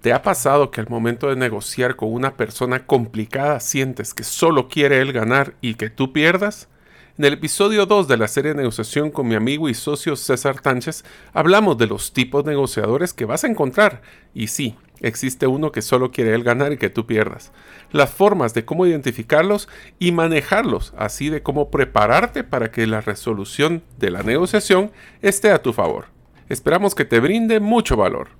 ¿Te ha pasado que al momento de negociar con una persona complicada sientes que solo quiere él ganar y que tú pierdas? En el episodio 2 de la serie de negociación con mi amigo y socio César Tánchez, hablamos de los tipos de negociadores que vas a encontrar. Y sí, existe uno que solo quiere él ganar y que tú pierdas. Las formas de cómo identificarlos y manejarlos, así de cómo prepararte para que la resolución de la negociación esté a tu favor. Esperamos que te brinde mucho valor.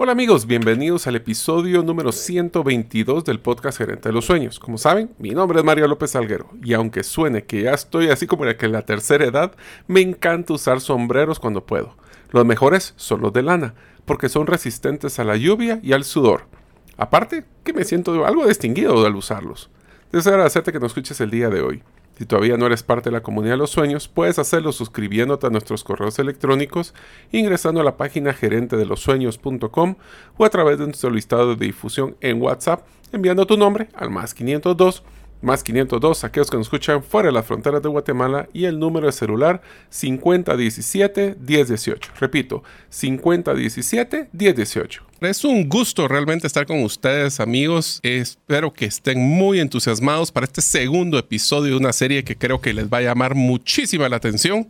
Hola amigos, bienvenidos al episodio número 122 del podcast Gerente de los Sueños. Como saben, mi nombre es Mario López Alguero y aunque suene que ya estoy así como en la tercera edad, me encanta usar sombreros cuando puedo. Los mejores son los de lana, porque son resistentes a la lluvia y al sudor. Aparte, que me siento algo distinguido al usarlos. Deseo agradecerte que nos escuches el día de hoy. Si todavía no eres parte de la comunidad de los sueños, puedes hacerlo suscribiéndote a nuestros correos electrónicos, ingresando a la página gerente de los sueños.com o a través de nuestro listado de difusión en WhatsApp, enviando tu nombre al más 502 más 502 aquellos que nos escuchan fuera de las fronteras de Guatemala y el número de celular 5017-1018. Repito, 5017-1018. Es un gusto realmente estar con ustedes, amigos. Espero que estén muy entusiasmados para este segundo episodio de una serie que creo que les va a llamar muchísima la atención.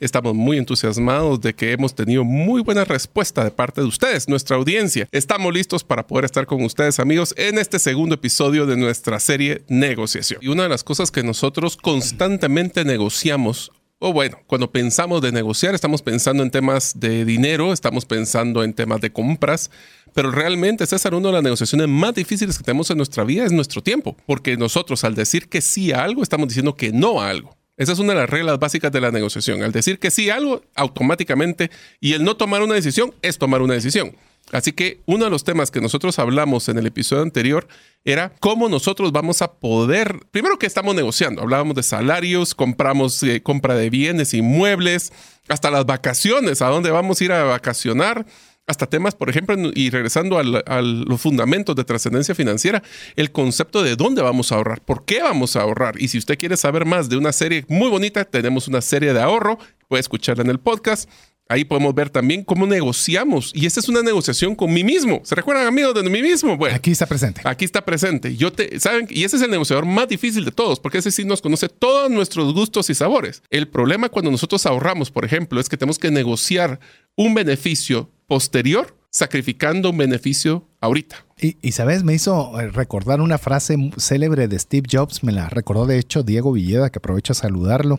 Estamos muy entusiasmados de que hemos tenido muy buena respuesta de parte de ustedes, nuestra audiencia. Estamos listos para poder estar con ustedes, amigos, en este segundo episodio de nuestra serie Negociación. Y una de las cosas que nosotros constantemente negociamos o bueno, cuando pensamos de negociar, estamos pensando en temas de dinero, estamos pensando en temas de compras, pero realmente, César, una de las negociaciones más difíciles que tenemos en nuestra vida es nuestro tiempo, porque nosotros al decir que sí a algo, estamos diciendo que no a algo. Esa es una de las reglas básicas de la negociación. Al decir que sí a algo, automáticamente, y el no tomar una decisión es tomar una decisión. Así que uno de los temas que nosotros hablamos en el episodio anterior era cómo nosotros vamos a poder, primero que estamos negociando, hablábamos de salarios, compramos eh, compra de bienes, inmuebles, hasta las vacaciones, a dónde vamos a ir a vacacionar, hasta temas, por ejemplo, y regresando a los fundamentos de trascendencia financiera, el concepto de dónde vamos a ahorrar, por qué vamos a ahorrar. Y si usted quiere saber más de una serie muy bonita, tenemos una serie de ahorro, puede escucharla en el podcast. Ahí podemos ver también cómo negociamos. Y esta es una negociación con mí mismo. ¿Se recuerdan, amigos, de mí mismo? Bueno, aquí está presente. Aquí está presente. Yo te, ¿saben? Y ese es el negociador más difícil de todos, porque ese sí nos conoce todos nuestros gustos y sabores. El problema cuando nosotros ahorramos, por ejemplo, es que tenemos que negociar un beneficio posterior sacrificando un beneficio ahorita. Y, y, sabes, me hizo eh, recordar una frase célebre de Steve Jobs, me la recordó de hecho Diego Villeda, que aprovecho a saludarlo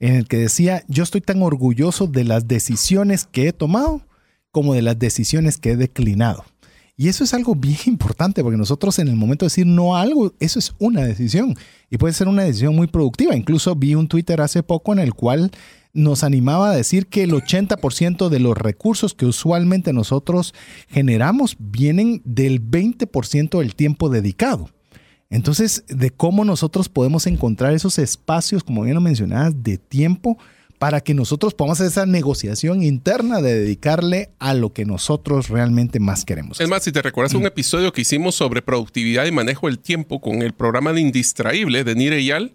en el que decía, yo estoy tan orgulloso de las decisiones que he tomado como de las decisiones que he declinado. Y eso es algo bien importante porque nosotros en el momento de decir no a algo, eso es una decisión y puede ser una decisión muy productiva. Incluso vi un Twitter hace poco en el cual nos animaba a decir que el 80% de los recursos que usualmente nosotros generamos vienen del 20% del tiempo dedicado. Entonces, de cómo nosotros podemos encontrar esos espacios, como bien lo mencionabas, de tiempo para que nosotros podamos hacer esa negociación interna de dedicarle a lo que nosotros realmente más queremos. Es más, si te recuerdas un episodio que hicimos sobre productividad y manejo del tiempo con el programa de Indistraíble de Nire Yal,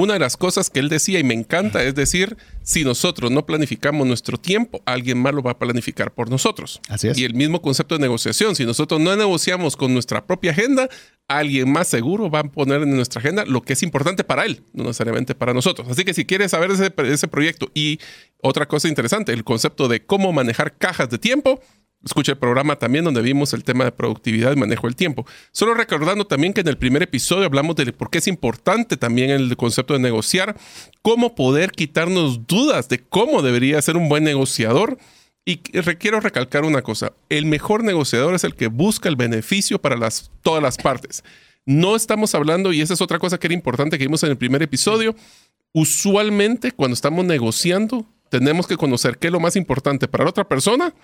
una de las cosas que él decía y me encanta es decir, si nosotros no planificamos nuestro tiempo, alguien más lo va a planificar por nosotros. Así es. Y el mismo concepto de negociación, si nosotros no negociamos con nuestra propia agenda, alguien más seguro va a poner en nuestra agenda lo que es importante para él, no necesariamente para nosotros. Así que si quieres saber ese, ese proyecto y otra cosa interesante, el concepto de cómo manejar cajas de tiempo, Escucha el programa también donde vimos el tema de productividad y manejo del tiempo. Solo recordando también que en el primer episodio hablamos de por qué es importante también el concepto de negociar, cómo poder quitarnos dudas de cómo debería ser un buen negociador. Y quiero recalcar una cosa, el mejor negociador es el que busca el beneficio para las, todas las partes. No estamos hablando, y esa es otra cosa que era importante que vimos en el primer episodio, usualmente cuando estamos negociando tenemos que conocer qué es lo más importante para la otra persona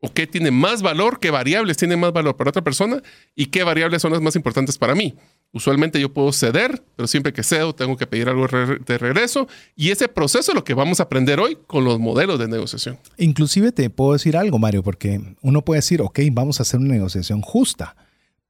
o qué tiene más valor, qué variables tienen más valor para otra persona y qué variables son las más importantes para mí. Usualmente yo puedo ceder, pero siempre que cedo tengo que pedir algo de regreso. Y ese proceso es lo que vamos a aprender hoy con los modelos de negociación. Inclusive te puedo decir algo, Mario, porque uno puede decir, ok, vamos a hacer una negociación justa.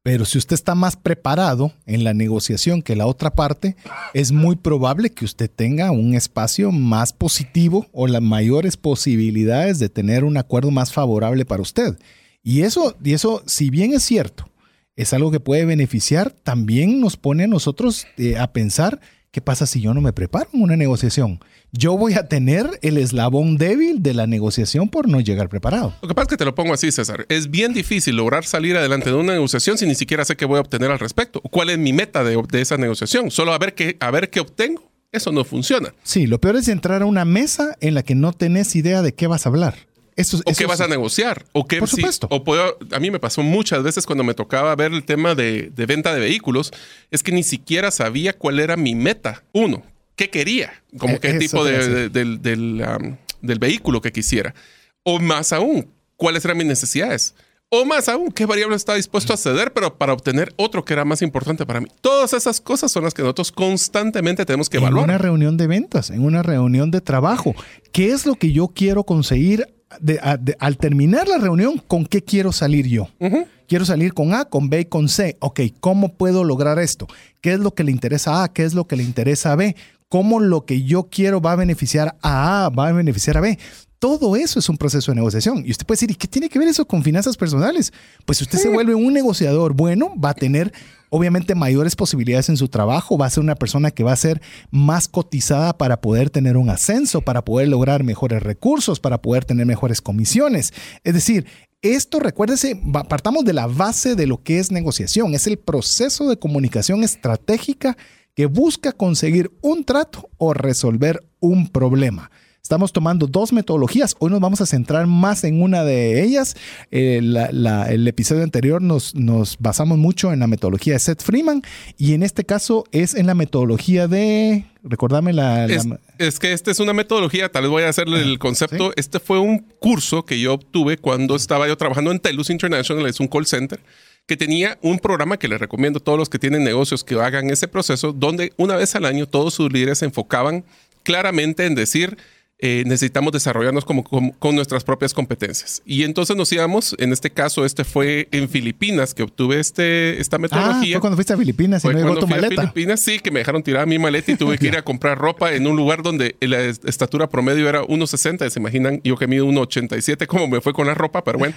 Pero si usted está más preparado en la negociación que la otra parte, es muy probable que usted tenga un espacio más positivo o las mayores posibilidades de tener un acuerdo más favorable para usted. Y eso, y eso si bien es cierto, es algo que puede beneficiar, también nos pone a nosotros eh, a pensar qué pasa si yo no me preparo en una negociación. Yo voy a tener el eslabón débil de la negociación por no llegar preparado. Lo que pasa es que te lo pongo así, César. Es bien difícil lograr salir adelante de una negociación si ni siquiera sé qué voy a obtener al respecto. ¿Cuál es mi meta de, esa negociación? Solo a ver qué, a ver qué obtengo. Eso no funciona. Sí, lo peor es entrar a una mesa en la que no tenés idea de qué vas a hablar o qué vas a negociar. O qué, Por supuesto. o puedo, a mí me pasó muchas veces cuando me tocaba ver el tema de, venta de vehículos, es que ni siquiera sabía cuál era mi meta. Uno, qué quería, como e, qué tipo de, del, vehículo que quisiera. O más aún, cuáles eran mis necesidades. O más aún, qué variable estaba dispuesto a ceder, pero para obtener otro que era más importante para mí. Todas esas cosas son las que nosotros constantemente tenemos que evaluar. En una reunión de ventas, en una reunión de trabajo, ¿qué es lo que yo quiero conseguir al terminar la reunión, ¿con qué quiero salir yo? Quiero salir con A, con B y con C. Ok, ¿cómo puedo lograr esto? ¿Qué es lo que le interesa a A? ¿Qué es lo que le interesa a B? ¿Cómo lo que yo quiero va a beneficiar a A, va a beneficiar a B? Todo eso es un proceso de negociación. Y usted puede decir, ¿y qué tiene que ver eso con finanzas personales? Pues si usted se vuelve un negociador bueno, va a tener obviamente mayores posibilidades en su trabajo, va a ser una persona que va a ser más cotizada para poder tener un ascenso, para poder lograr mejores recursos, para poder tener mejores comisiones. Es decir, esto, recuérdese, partamos de la base de lo que es negociación, es el proceso de comunicación estratégica que busca conseguir un trato o resolver un problema. Estamos tomando dos metodologías. Hoy nos vamos a centrar más en una de ellas. Eh, el episodio anterior nos, nos, basamos mucho en la metodología de Seth Freeman y en este caso es en la metodología de... Recordame la... Es, que esta es una metodología, tal vez voy a hacerle el concepto. Este fue un curso que yo obtuve cuando estaba yo trabajando en Telus International, es un call center que tenía un programa que les recomiendo a todos los que tienen negocios que hagan ese proceso, donde una vez al año todos sus líderes se enfocaban claramente en decir, eh, necesitamos desarrollarnos como, con nuestras propias competencias. Y entonces nos íbamos, en este caso, este fue en Filipinas que obtuve este, esta metodología. Ah, fue cuando fuiste a Filipinas y no llegó tu maleta. A Filipinas, sí, que me dejaron tirar mi maleta y tuve que ir a comprar ropa en un lugar donde la estatura promedio era 1,60. Se imaginan, yo que mido 1,87, como me fue con la ropa, pero bueno,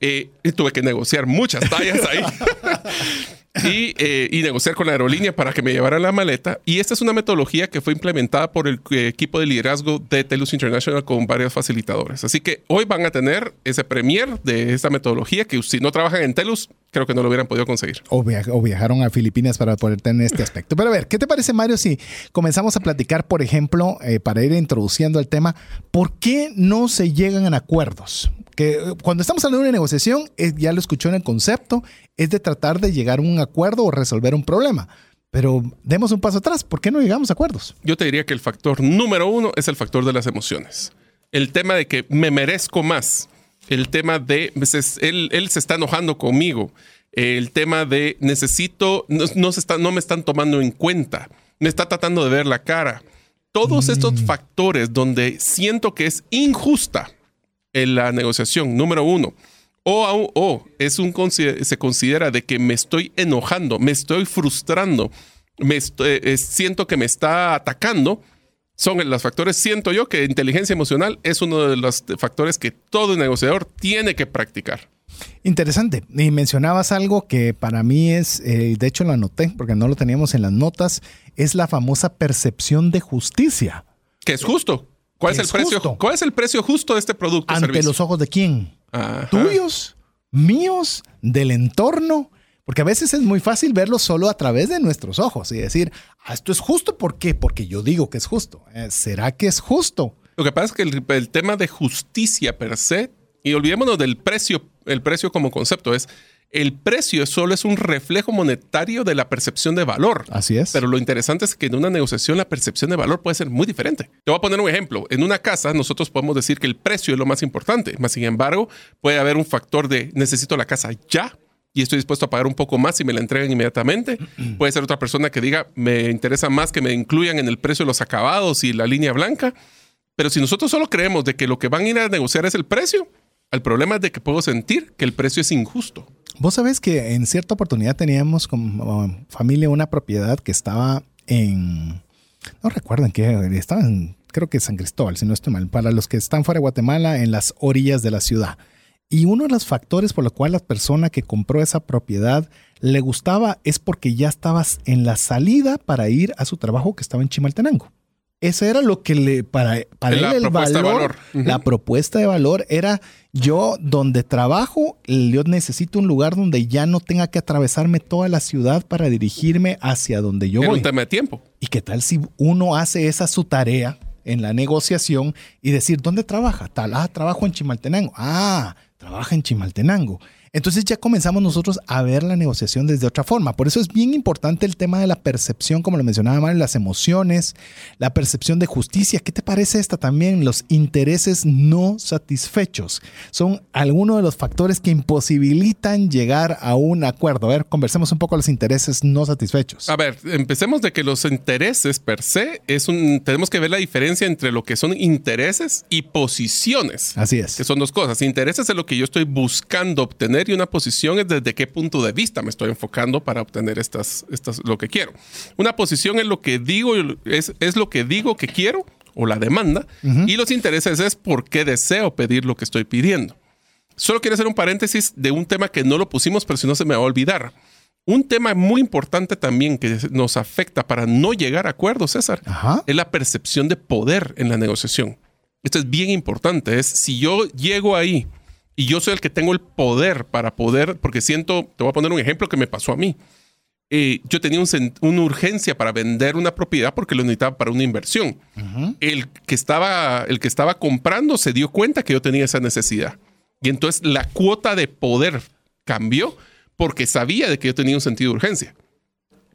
eh, tuve que negociar muchas tallas ahí. Eh, y, negociar con la aerolínea para que me llevara la maleta. Y esta es una metodología que fue implementada por el eh, equipo de liderazgo de Telus International con varios facilitadores. Así que hoy van a tener ese premier de esta metodología que si no trabajan en Telus, creo que no lo hubieran podido conseguir. O, viajaron a Filipinas para poder tener este aspecto. Pero a ver, ¿qué te parece, Mario, si comenzamos a platicar, por ejemplo, eh, para ir introduciendo el tema, ¿por qué no se llegan a acuerdos? Que eh, cuando estamos hablando de una negociación, ya lo escuchó en el concepto, es de tratar de llegar a un acuerdo o resolver un problema. Pero demos un paso atrás, ¿por qué no llegamos a acuerdos? Yo te diría que el factor número uno es el factor de las emociones. El tema de que me merezco más el tema de, pues, él, él se está enojando conmigo, el tema de necesito, no, se está, no me están tomando en cuenta, me está tratando de ver la cara. Todos mm. estos factores donde siento que es injusta en la negociación, número uno, o, o es un, se considera de que me estoy enojando, me estoy frustrando, me eh, siento que me está atacando, son los factores, siento yo que inteligencia emocional es uno de los factores que todo negociador tiene que practicar. Interesante. Y mencionabas algo que para mí es, eh, de hecho lo anoté porque no lo teníamos en las notas, es la famosa percepción de justicia. Que es justo. ¿Cuál es, el precio? ¿Cuál es el precio justo de este producto? ¿Ante los ojos de quién? ¿Tuyos? ¿Míos? ¿Del entorno? Porque a veces es muy fácil verlo solo a través de nuestros ojos y decir, ah, esto es justo, ¿por qué? Porque yo digo que es justo. Eh, ¿Será que es justo? Lo que pasa es que el, tema de justicia per se, y olvidémonos del precio, el precio como concepto, es el precio solo es un reflejo monetario de la percepción de valor. Así es. Pero lo interesante es que en una negociación la percepción de valor puede ser muy diferente. Te voy a poner un ejemplo. En una casa nosotros podemos decir que el precio es lo más importante, más sin embargo puede haber un factor de necesito la casa ya y estoy dispuesto a pagar un poco más si me la entregan inmediatamente. Puede ser otra persona que diga, me interesa más que me incluyan en el precio de los acabados y la línea blanca. Pero si nosotros solo creemos de que lo que van a ir a negociar es el precio, el problema es de que puedo sentir que el precio es injusto. Vos sabés que en cierta oportunidad teníamos como familia una propiedad que estaba en, no recuerdo en qué, estaba en, creo que San Cristóbal, si no estoy mal, para los que están fuera de Guatemala, en las orillas de la ciudad. Y uno de los factores por los cuales la persona que compró esa propiedad le gustaba es porque ya estabas en la salida para ir a su trabajo que estaba en Chimaltenango. Ese era lo que le, para, para él el valor, la propuesta de valor era yo donde trabajo, yo necesito un lugar donde ya no tenga que atravesarme toda la ciudad para dirigirme hacia donde yo era voy. un tema de tiempo. ¿Y qué tal si uno hace esa su tarea en la negociación y decir, ¿dónde trabaja? Tal, ah, trabajo en Chimaltenango. Ah, trabaja en Chimaltenango. Entonces ya comenzamos nosotros a ver la negociación desde otra forma. Por eso es bien importante el tema de la percepción, como lo mencionaba Mario, las emociones, la percepción de justicia. ¿Qué te parece esta también? Los intereses no satisfechos son algunos de los factores que imposibilitan llegar a un acuerdo. A ver, conversemos un poco los intereses no satisfechos. A ver, empecemos de que los intereses per se es un tenemos que ver la diferencia entre lo que son intereses y posiciones. Así es. Que son dos cosas. Intereses es lo que yo estoy buscando obtener y una posición es desde qué punto de vista me estoy enfocando para obtener estas, estas lo que quiero. Una posición es lo que digo, es, es lo que digo que quiero o la demanda y los intereses es por qué deseo pedir lo que estoy pidiendo. Solo quiero hacer un paréntesis de un tema que no lo pusimos, pero si no se me va a olvidar. Un tema muy importante también que nos afecta para no llegar a acuerdos, César, es la percepción de poder en la negociación. Esto es bien importante. Es si yo llego ahí y yo soy el que tengo el poder para poder, porque siento, te voy a poner un ejemplo que me pasó a mí. Eh, yo tenía una urgencia para vender una propiedad porque lo necesitaba para una inversión. el, que estaba, el que estaba comprando se dio cuenta que yo tenía esa necesidad. Y entonces la cuota de poder cambió porque sabía de que yo tenía un sentido de urgencia.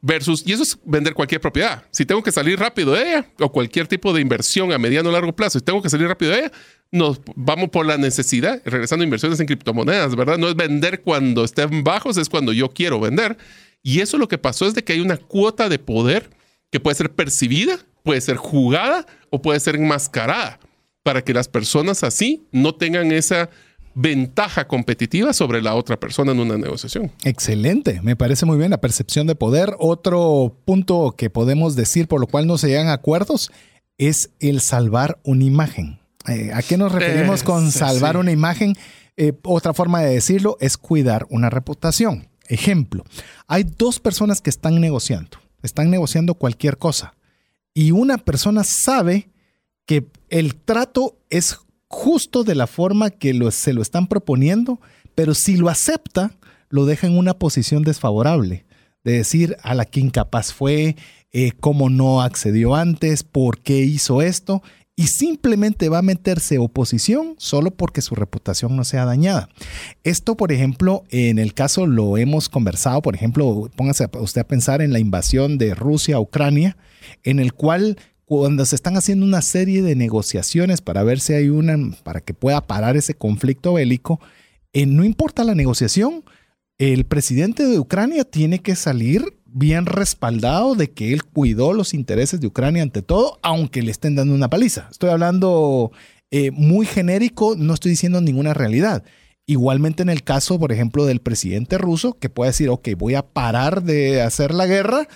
Versus, y eso es vender cualquier propiedad. Si tengo que salir rápido de ella, o cualquier tipo de inversión a mediano o largo plazo, si tengo que salir rápido de ella, nos vamos por la necesidad, regresando a inversiones en criptomonedas, ¿verdad? No es vender cuando estén bajos, es cuando yo quiero vender. Y eso lo que pasó es de que hay una cuota de poder que puede ser percibida, puede ser jugada o puede ser enmascarada para que las personas así no tengan esa ventaja competitiva sobre la otra persona en una negociación. Excelente, me parece muy bien la percepción de poder. Otro punto que podemos decir por lo cual no se llegan a acuerdos es el salvar una imagen. Eh, ¿A qué nos referimos con salvar una imagen? Eh, otra forma de decirlo es cuidar una reputación. Ejemplo, hay dos personas que están negociando, están negociando cualquier cosa y una persona sabe que el trato es justo de la forma que se lo están proponiendo, pero si lo acepta, lo deja en una posición desfavorable, de decir a la que incapaz fue, eh, cómo no accedió antes, por qué hizo esto, y simplemente va a meterse oposición solo porque su reputación no sea dañada. Esto, por ejemplo, en el caso lo hemos conversado, por ejemplo, póngase usted a pensar en la invasión de Rusia a Ucrania, en el cual cuando se están haciendo una serie de negociaciones para ver si hay una, para que pueda parar ese conflicto bélico, eh, no importa la negociación, el presidente de Ucrania tiene que salir bien respaldado de que él cuidó los intereses de Ucrania ante todo, aunque le estén dando una paliza. Estoy hablando eh, muy genérico, no estoy diciendo ninguna realidad. Igualmente en el caso, por ejemplo, del presidente ruso, que puede decir, ok, voy a parar de hacer la guerra,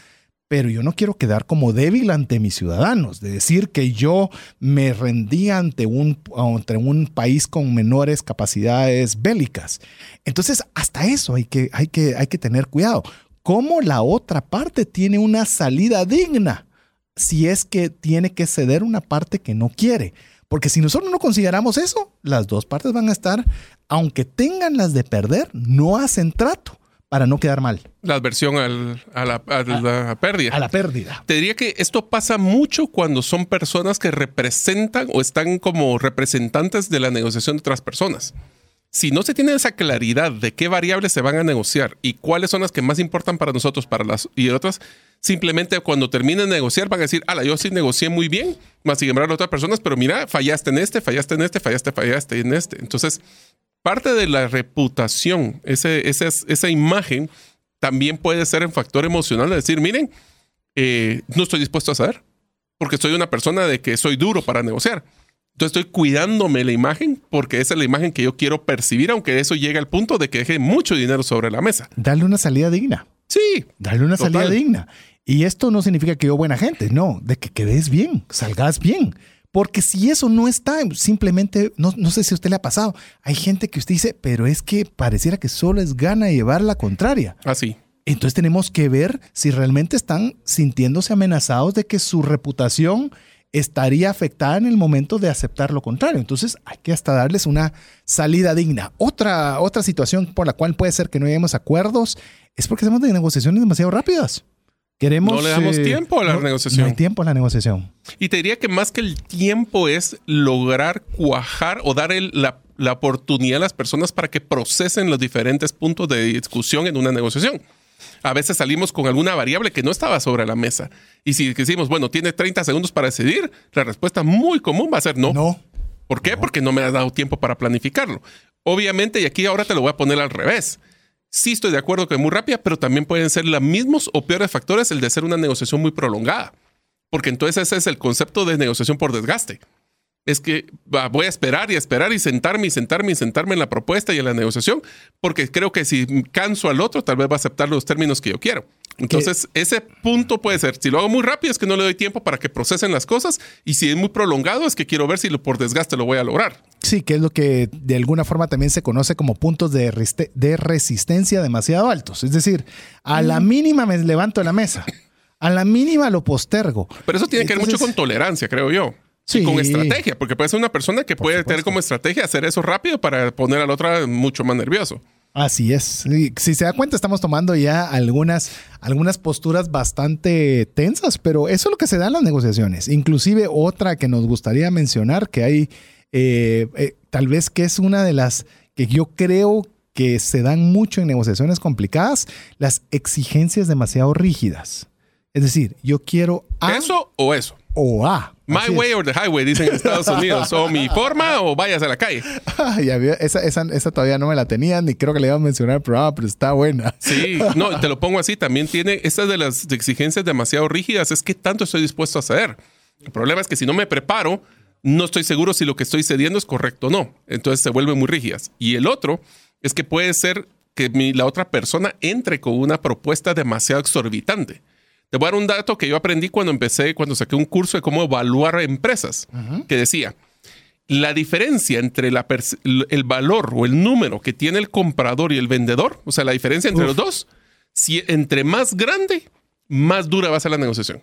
pero yo no quiero quedar como débil ante mis ciudadanos, de decir que yo me rendí ante un, ante un país con menores capacidades bélicas. Entonces, hasta eso hay que, hay que, hay que tener cuidado. ¿Cómo la otra parte tiene una salida digna si es que tiene que ceder una parte que no quiere? Porque si nosotros no consideramos eso, las dos partes van a estar, aunque tengan las de perder, no hacen trato para no quedar mal. La adversión a, la, pérdida. A la pérdida. Te diría que esto pasa mucho cuando son personas que representan o están como representantes de la negociación de otras personas. Si no se tiene esa claridad de qué variables se van a negociar y cuáles son las que más importan para nosotros para las, y otras, simplemente cuando terminen de negociar van a decir, ala, yo sí negocié muy bien, más sin embargo otras personas, pero mira, fallaste en este, fallaste en este, fallaste, fallaste en este. Entonces, parte de la reputación, ese, esa imagen, también puede ser un factor emocional de decir, miren, eh, no estoy dispuesto a saber, porque soy una persona de que soy duro para negociar. Entonces estoy cuidándome la imagen porque esa es la imagen que yo quiero percibir, aunque eso llegue al punto de que deje mucho dinero sobre la mesa. Darle una salida digna. Sí. Darle una salida digna. Y esto no significa que yo buena gente, no, de que quedes bien, salgas bien. Porque si eso no está, simplemente, no, no sé si a usted le ha pasado, hay gente que usted dice, pero es que pareciera que solo es gana llevar la contraria. Así. Ah, Entonces tenemos que ver si realmente están sintiéndose amenazados de que su reputación estaría afectada en el momento de aceptar lo contrario. Entonces hay que hasta darles una salida digna. Otra, otra situación por la cual puede ser que no lleguemos a acuerdos es porque hacemos de negociaciones demasiado rápidas. Queremos, no le damos eh, tiempo a la no- negociación. No hay tiempo a la negociación. Y te diría que más que el tiempo es lograr cuajar o dar el- la, la oportunidad a las personas para que procesen los diferentes puntos de discusión en una negociación. A veces salimos con alguna variable que no estaba sobre la mesa. Y si decimos, bueno, tiene 30 segundos para decidir, la respuesta muy común va a ser no. No. ¿Por qué? Porque no me has dado tiempo para planificarlo. Obviamente, y aquí ahora te lo voy a poner al revés. Sí estoy de acuerdo que es muy rápida, pero también pueden ser los mismos o peores factores el de ser una negociación muy prolongada. Porque entonces ese es el concepto de negociación por desgaste. Es que voy a esperar y esperar y sentarme y sentarme y sentarme en la propuesta y en la negociación, porque creo que si canso al otro, tal vez va a aceptar los términos que yo quiero. Entonces, ese punto puede ser, si lo hago muy rápido, es que no le doy tiempo para que procesen las cosas, y si es muy prolongado, es que quiero ver si lo, por desgaste lo voy a lograr. Sí, que es lo que de alguna forma también se conoce como puntos de, resistencia demasiado altos. Es decir, a la mínima me levanto de la mesa, a la mínima lo postergo. Pero eso tiene que ver mucho con tolerancia, creo yo. Sí. Y con estrategia, porque puede ser una persona que puede tener como estrategia hacer eso rápido para poner al otro mucho más nervioso. Así es. Si se da cuenta, estamos tomando ya algunas, algunas posturas bastante tensas, pero eso es lo que se da en las negociaciones. Inclusive otra que nos gustaría mencionar, que hay, eh, eh, tal vez que es una de las que yo creo que se dan mucho en negociaciones complicadas, las exigencias demasiado rígidas. Es decir, yo quiero A ¿Eso o eso? o A. My Así es. way or the highway, dicen en Estados Unidos. O mi forma o vayas a la calle. Esa, esa, esa todavía no me la tenía, ni creo que le iba a mencionar el programa, pero está buena. Sí, no, te lo pongo así. También tiene estas de las exigencias demasiado rígidas. Es que tanto estoy dispuesto a ceder. El problema es que si no me preparo, no estoy seguro si lo que estoy cediendo es correcto o no. Entonces se vuelven muy rígidas. Y el otro es que puede ser que mi- la otra persona entre con una propuesta demasiado exorbitante. Te voy a dar un dato que yo aprendí cuando empecé, cuando saqué un curso de cómo evaluar empresas, que decía, la diferencia entre la el valor o el número que tiene el comprador y el vendedor, o sea, la diferencia entre Uf. los dos, si entre más grande, más dura va a ser la negociación.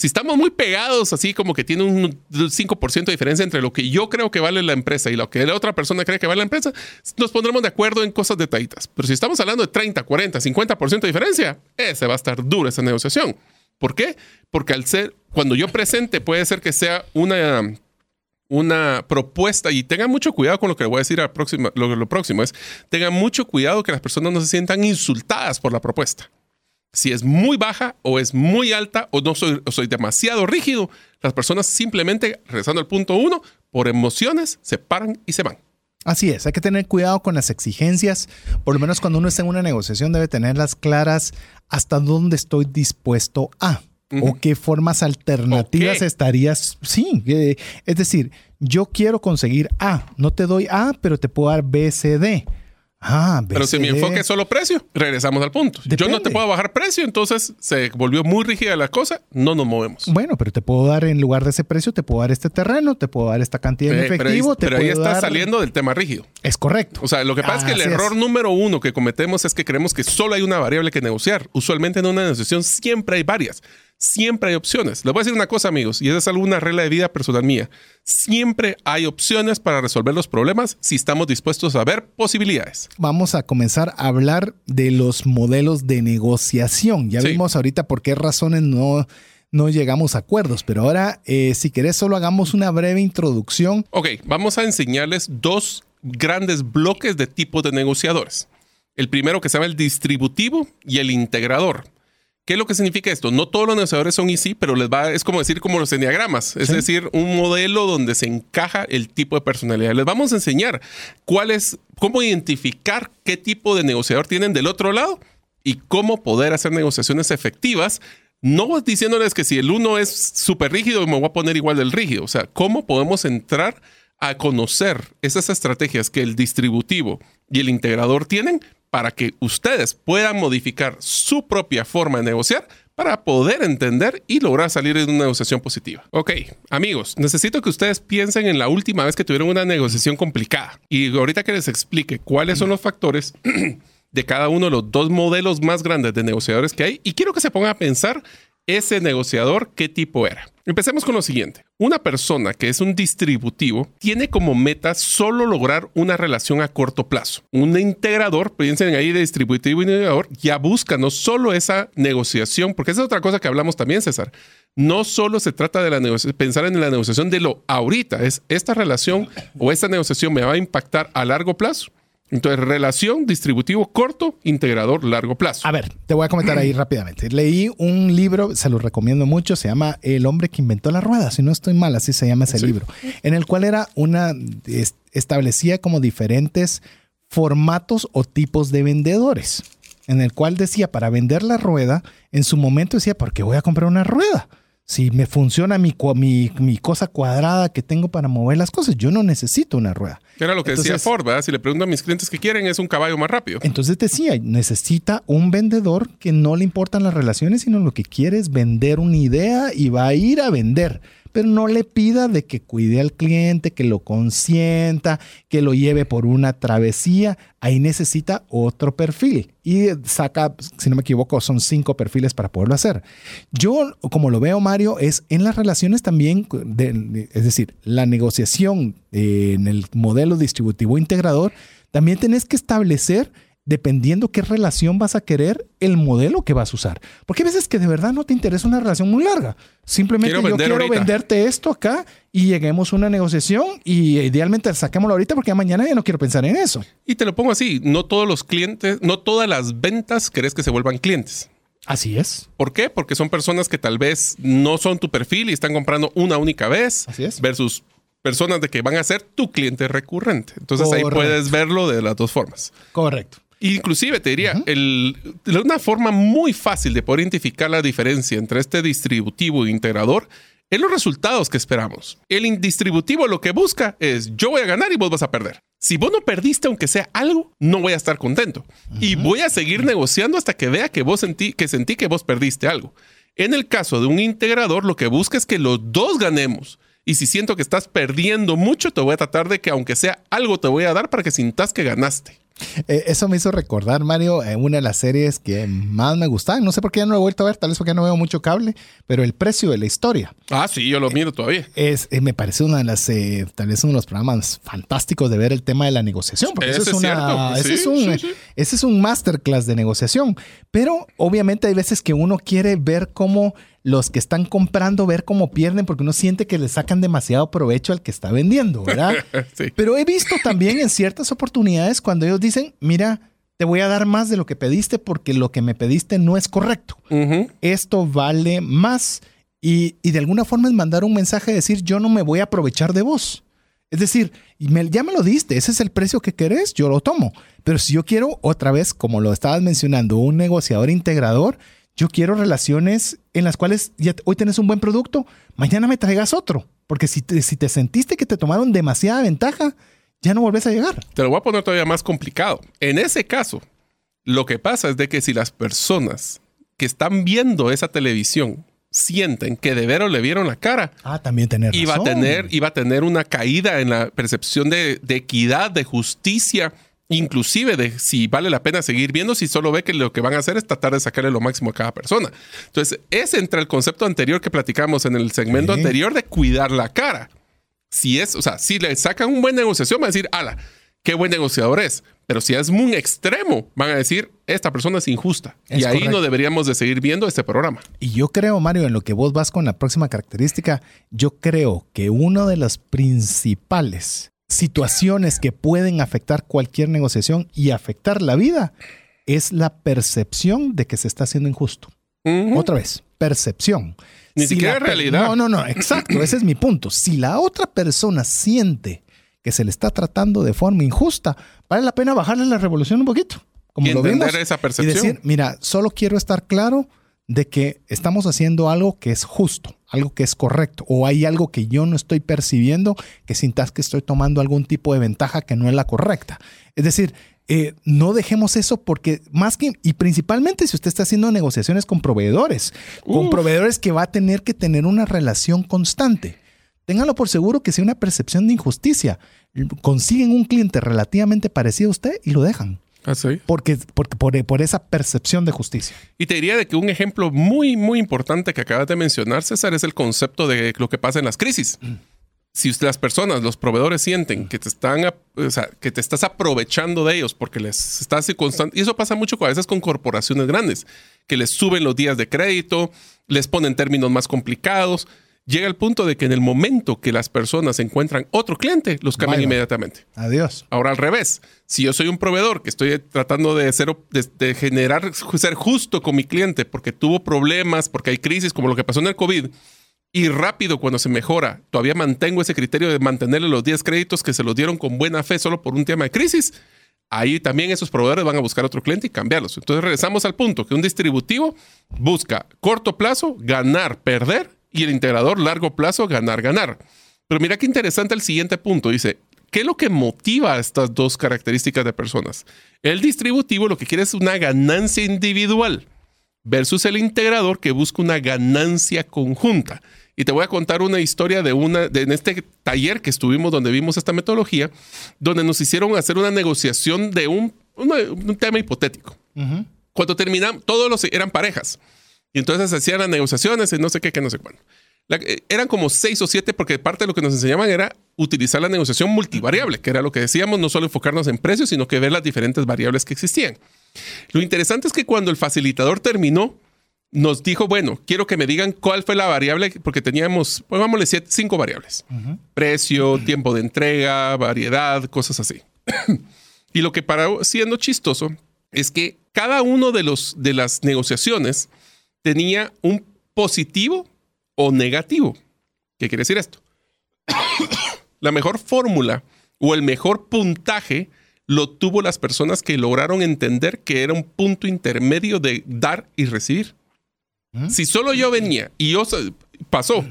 Si estamos muy pegados, así como que tiene un 5% de diferencia entre lo que yo creo que vale la empresa y lo que la otra persona cree que vale la empresa, nos pondremos de acuerdo en cosas detallitas. Pero si estamos hablando de 30, 40, 50% de diferencia, ese va a estar dura esa negociación. ¿Por qué? Porque al ser, cuando yo presente, puede ser que sea una, una propuesta y tengan mucho cuidado con lo que voy a decir al próximo, lo, lo próximo es, tengan mucho cuidado que las personas no se sientan insultadas por la propuesta. Si es muy baja o es muy alta o no soy, o soy demasiado rígido, las personas simplemente, regresando al punto uno, por emociones se paran y se van. Así es, hay que tener cuidado con las exigencias. Por lo menos cuando uno está en una negociación debe tenerlas claras hasta dónde estoy dispuesto a. Ujú. O qué formas alternativas ¿O qué? estarías. Sí, eh, es decir, yo quiero conseguir A, no te doy A, pero te puedo dar B, C, D. Ah, Pero si mi enfoque es solo precio, regresamos al punto. Yo no te puedo bajar precio, entonces se volvió muy rígida la cosa, no nos movemos. Bueno, pero te puedo dar en lugar de ese precio, te puedo dar este terreno, te puedo dar esta cantidad pero ahí, efectivo, te pero ahí está dar- saliendo del tema rígido. Es correcto. O sea, lo que pasa es que el error número uno que cometemos es que creemos que solo hay una variable que negociar. Usualmente en una negociación siempre hay varias. Siempre hay opciones. Les voy a decir una cosa, amigos, y esa es alguna regla de vida personal mía. Siempre hay opciones para resolver los problemas si estamos dispuestos a ver posibilidades. vamos a comenzar a hablar de los modelos de negociación. Ya Sí. vimos ahorita por qué razones no, no llegamos a acuerdos, pero ahora, eh, si querés, solo hagamos una breve introducción. Ok, vamos a enseñarles dos grandes bloques de tipos de negociadores. El primero que se llama el distributivo y el integrador. ¿Qué es lo que significa esto? No todos los negociadores son easy, pero les va, es como decir como los enneagramas, es decir, un modelo donde se encaja el tipo de personalidad. Les vamos a enseñar cuál es, cómo identificar qué tipo de negociador tienen del otro lado y cómo poder hacer negociaciones efectivas. No diciéndoles que si el uno es súper rígido, me voy a poner igual del rígido. O sea, cómo podemos entrar a conocer esas estrategias que el distributivo y el integrador tienen para que ustedes puedan modificar su propia forma de negociar para poder entender y lograr salir de una negociación positiva. Ok, amigos, necesito que ustedes piensen en la última vez que tuvieron una negociación complicada y ahorita que les explique cuáles son los factores de cada uno de los dos modelos más grandes de negociadores que hay y quiero que se pongan a pensar ese negociador qué tipo era. Empecemos con lo siguiente. Una persona que es un distributivo tiene como meta solo lograr una relación a corto plazo. Un integrador, piensen ahí de distributivo y integrador, ya busca no solo esa negociación, porque esa es otra cosa que hablamos también, César. No solo se trata de la pensar en la negociación de lo ahorita, es esta relación o esta negociación me va a impactar a largo plazo. Entonces, relación, distributivo corto, integrador largo plazo. A ver, te voy a comentar ahí rápidamente. Leí un libro, se lo recomiendo mucho, se llama El hombre que inventó la rueda, si no estoy mal, así se llama ese libro, en el cual era una, establecía como diferentes formatos o tipos de vendedores, en el cual decía, para vender la rueda, en su momento decía, ¿por qué voy a comprar una rueda? Si me funciona mi, mi, cosa cuadrada que tengo para mover las cosas, yo no necesito una rueda. Era lo que decía Ford, ¿verdad? Si le pregunto a mis clientes qué quieren, es un caballo más rápido. Entonces decía, necesita un vendedor que no le importan las relaciones, sino lo que quiere es vender una idea y va a ir a vender no le pida de que cuide al cliente, que lo consienta, que lo lleve por una travesía. Ahí necesita otro perfil y saca, si no me equivoco, son cinco perfiles para poderlo hacer. Yo, como lo veo, Mario, es en las relaciones también, es decir, la negociación en el modelo distributivo integrador, también tenés que establecer dependiendo qué relación vas a querer, el modelo que vas a usar. Porque hay veces que de verdad no te interesa una relación muy larga. Simplemente yo quiero venderte esto acá y lleguemos a una negociación y idealmente saquémoslo ahorita porque mañana ya no quiero pensar en eso. Y te lo pongo así, no todos los clientes, no todas las ventas querés que se vuelvan clientes. Así es. ¿Por qué? Porque son personas que tal vez no son tu perfil y están comprando una única vez. Así es. Versus personas de que van a ser tu cliente recurrente. Entonces ahí puedes verlo de las dos formas. Correcto. Inclusive te diría, una forma muy fácil de poder identificar la diferencia entre este distributivo e integrador es los resultados que esperamos. El distributivo lo que busca es yo voy a ganar y vos vas a perder. Si vos no perdiste aunque sea algo, no voy a estar contento. Y voy a seguir negociando hasta que vea que vos sentí que sentí que vos perdiste algo. En el caso de un integrador, lo que busca es que los dos ganemos. Y si siento que estás perdiendo mucho, te voy a tratar de que aunque sea algo te voy a dar para que sintas que ganaste. Eh, eso me hizo recordar, Mario, en una de las series que más me gustaban. No sé por qué ya no lo he vuelto a ver, tal vez porque ya no veo mucho cable, pero El precio de la historia. Ah, sí, yo lo miro todavía. Es, eh, me parece una de las, eh, tal vez uno de los programas fantásticos de ver el tema de la negociación. Porque eso es, una, ese, es un, ese es un masterclass de negociación. Pero obviamente hay veces que uno quiere ver cómo los que están comprando ver cómo pierden porque uno siente que le sacan demasiado provecho al que está vendiendo, ¿verdad? Pero he visto también en ciertas oportunidades cuando ellos dicen, mira, te voy a dar más de lo que pediste porque lo que me pediste no es correcto. Esto vale más. Y, de alguna forma es mandar un mensaje de decir, yo no me voy a aprovechar de vos. Es decir, ya me lo diste, ese es el precio que querés, yo lo tomo. Pero si yo quiero otra vez, como lo estabas mencionando, un negociador integrador, yo quiero relaciones en las cuales ya hoy tienes un buen producto, mañana me traigas otro. Porque si te, si te sentiste que te tomaron demasiada ventaja, ya no volvés a llegar. Te lo voy a poner todavía más complicado. En ese caso, lo que pasa es de que si las personas que están viendo esa televisión sienten que de veras le vieron la cara. Ah, también tener iba a tener Iba a tener una caída en la percepción de, de equidad, de justicia inclusive de si vale la pena seguir viendo si solo ve que lo que van a hacer es tratar de sacarle lo máximo a cada persona. Entonces, es entre el concepto anterior que platicamos en el segmento anterior de cuidar la cara. Si es, o sea, si le sacan un buen negociación, van a decir, ala, qué buen negociador es. Pero si es muy extremo, van a decir, esta persona es injusta. y ahí no deberíamos de seguir viendo este programa. Y yo creo, Mario, en lo que vos vas con la próxima característica, yo creo que uno de los principales situaciones que pueden afectar cualquier negociación y afectar la vida es la percepción de que se está haciendo injusto. Otra vez, percepción. Ni siquiera realidad. No, no, no, exacto, ese es mi punto. Si la otra persona siente que se le está tratando de forma injusta, vale la pena bajarle la revolución un poquito. Como y lo vimos. esa Y percepción. decir, mira, solo quiero estar claro de que estamos haciendo algo que es justo, algo que es correcto, o hay algo que yo no estoy percibiendo que sintas que estoy tomando algún tipo de ventaja que no es la correcta. Es decir, eh, no dejemos eso porque más que, y principalmente si usted está haciendo negociaciones con proveedores, con proveedores que va a tener que tener una relación constante. Ténganlo por seguro que si una percepción de injusticia, consiguen un cliente relativamente parecido a usted y lo dejan. Así. Porque, porque por, por esa percepción de justicia. Y te diría de que un ejemplo muy, muy importante que acabas de mencionar, César, es el concepto de lo que pasa en las crisis. Si usted- las personas, los proveedores sienten que te están, o sea, que te estás aprovechando de ellos porque les estás constant- y eso pasa mucho a veces con corporaciones grandes, que les suben los días de crédito, les ponen términos más complicados. Llega el punto de que en el momento que las personas encuentran otro cliente, los cambian inmediatamente. Adiós. Ahora al revés, si yo soy un proveedor que estoy tratando de, ser, de, de generar, ser justo con mi cliente porque tuvo problemas, porque hay crisis como lo que pasó en el COVID, y rápido cuando se mejora, todavía mantengo ese criterio de mantenerle los 10 créditos que se los dieron con buena fe solo por un tema de crisis, ahí también esos proveedores van a buscar otro cliente y cambiarlos. Entonces regresamos al punto que un distributivo busca corto plazo, ganar, perder, y el integrador largo plazo, ganar, ganar. Pero mira qué interesante el siguiente punto. Dice, ¿qué es lo que motiva a estas dos características de personas? El distributivo lo que quiere es una ganancia individual versus el integrador que busca una ganancia conjunta. Y te voy a contar una historia de una, de, en este taller que estuvimos donde vimos esta metodología, donde nos hicieron hacer una negociación de un, una- un tema hipotético. Cuando terminamos, todos los eran parejas. Y entonces hacían las negociaciones y no sé qué, que no sé cuándo. La- eh, eran como seis o siete porque parte de lo que nos enseñaban era utilizar la negociación multivariable, que era lo que decíamos, no solo enfocarnos en precios, sino que ver las diferentes variables que existían. Lo interesante es que cuando el facilitador terminó, nos dijo, bueno, quiero que me digan cuál fue la variable, porque teníamos, pongámosle siete- cinco variables. Precio, tiempo de entrega, variedad, cosas así. y lo que para siendo chistoso es que cada uno de, los, de las negociaciones tenía un positivo o negativo. ¿Qué quiere decir esto? la mejor fórmula o el mejor puntaje lo tuvo las personas que lograron entender que era un punto intermedio de dar y recibir. Si solo yo venía y yo pasó,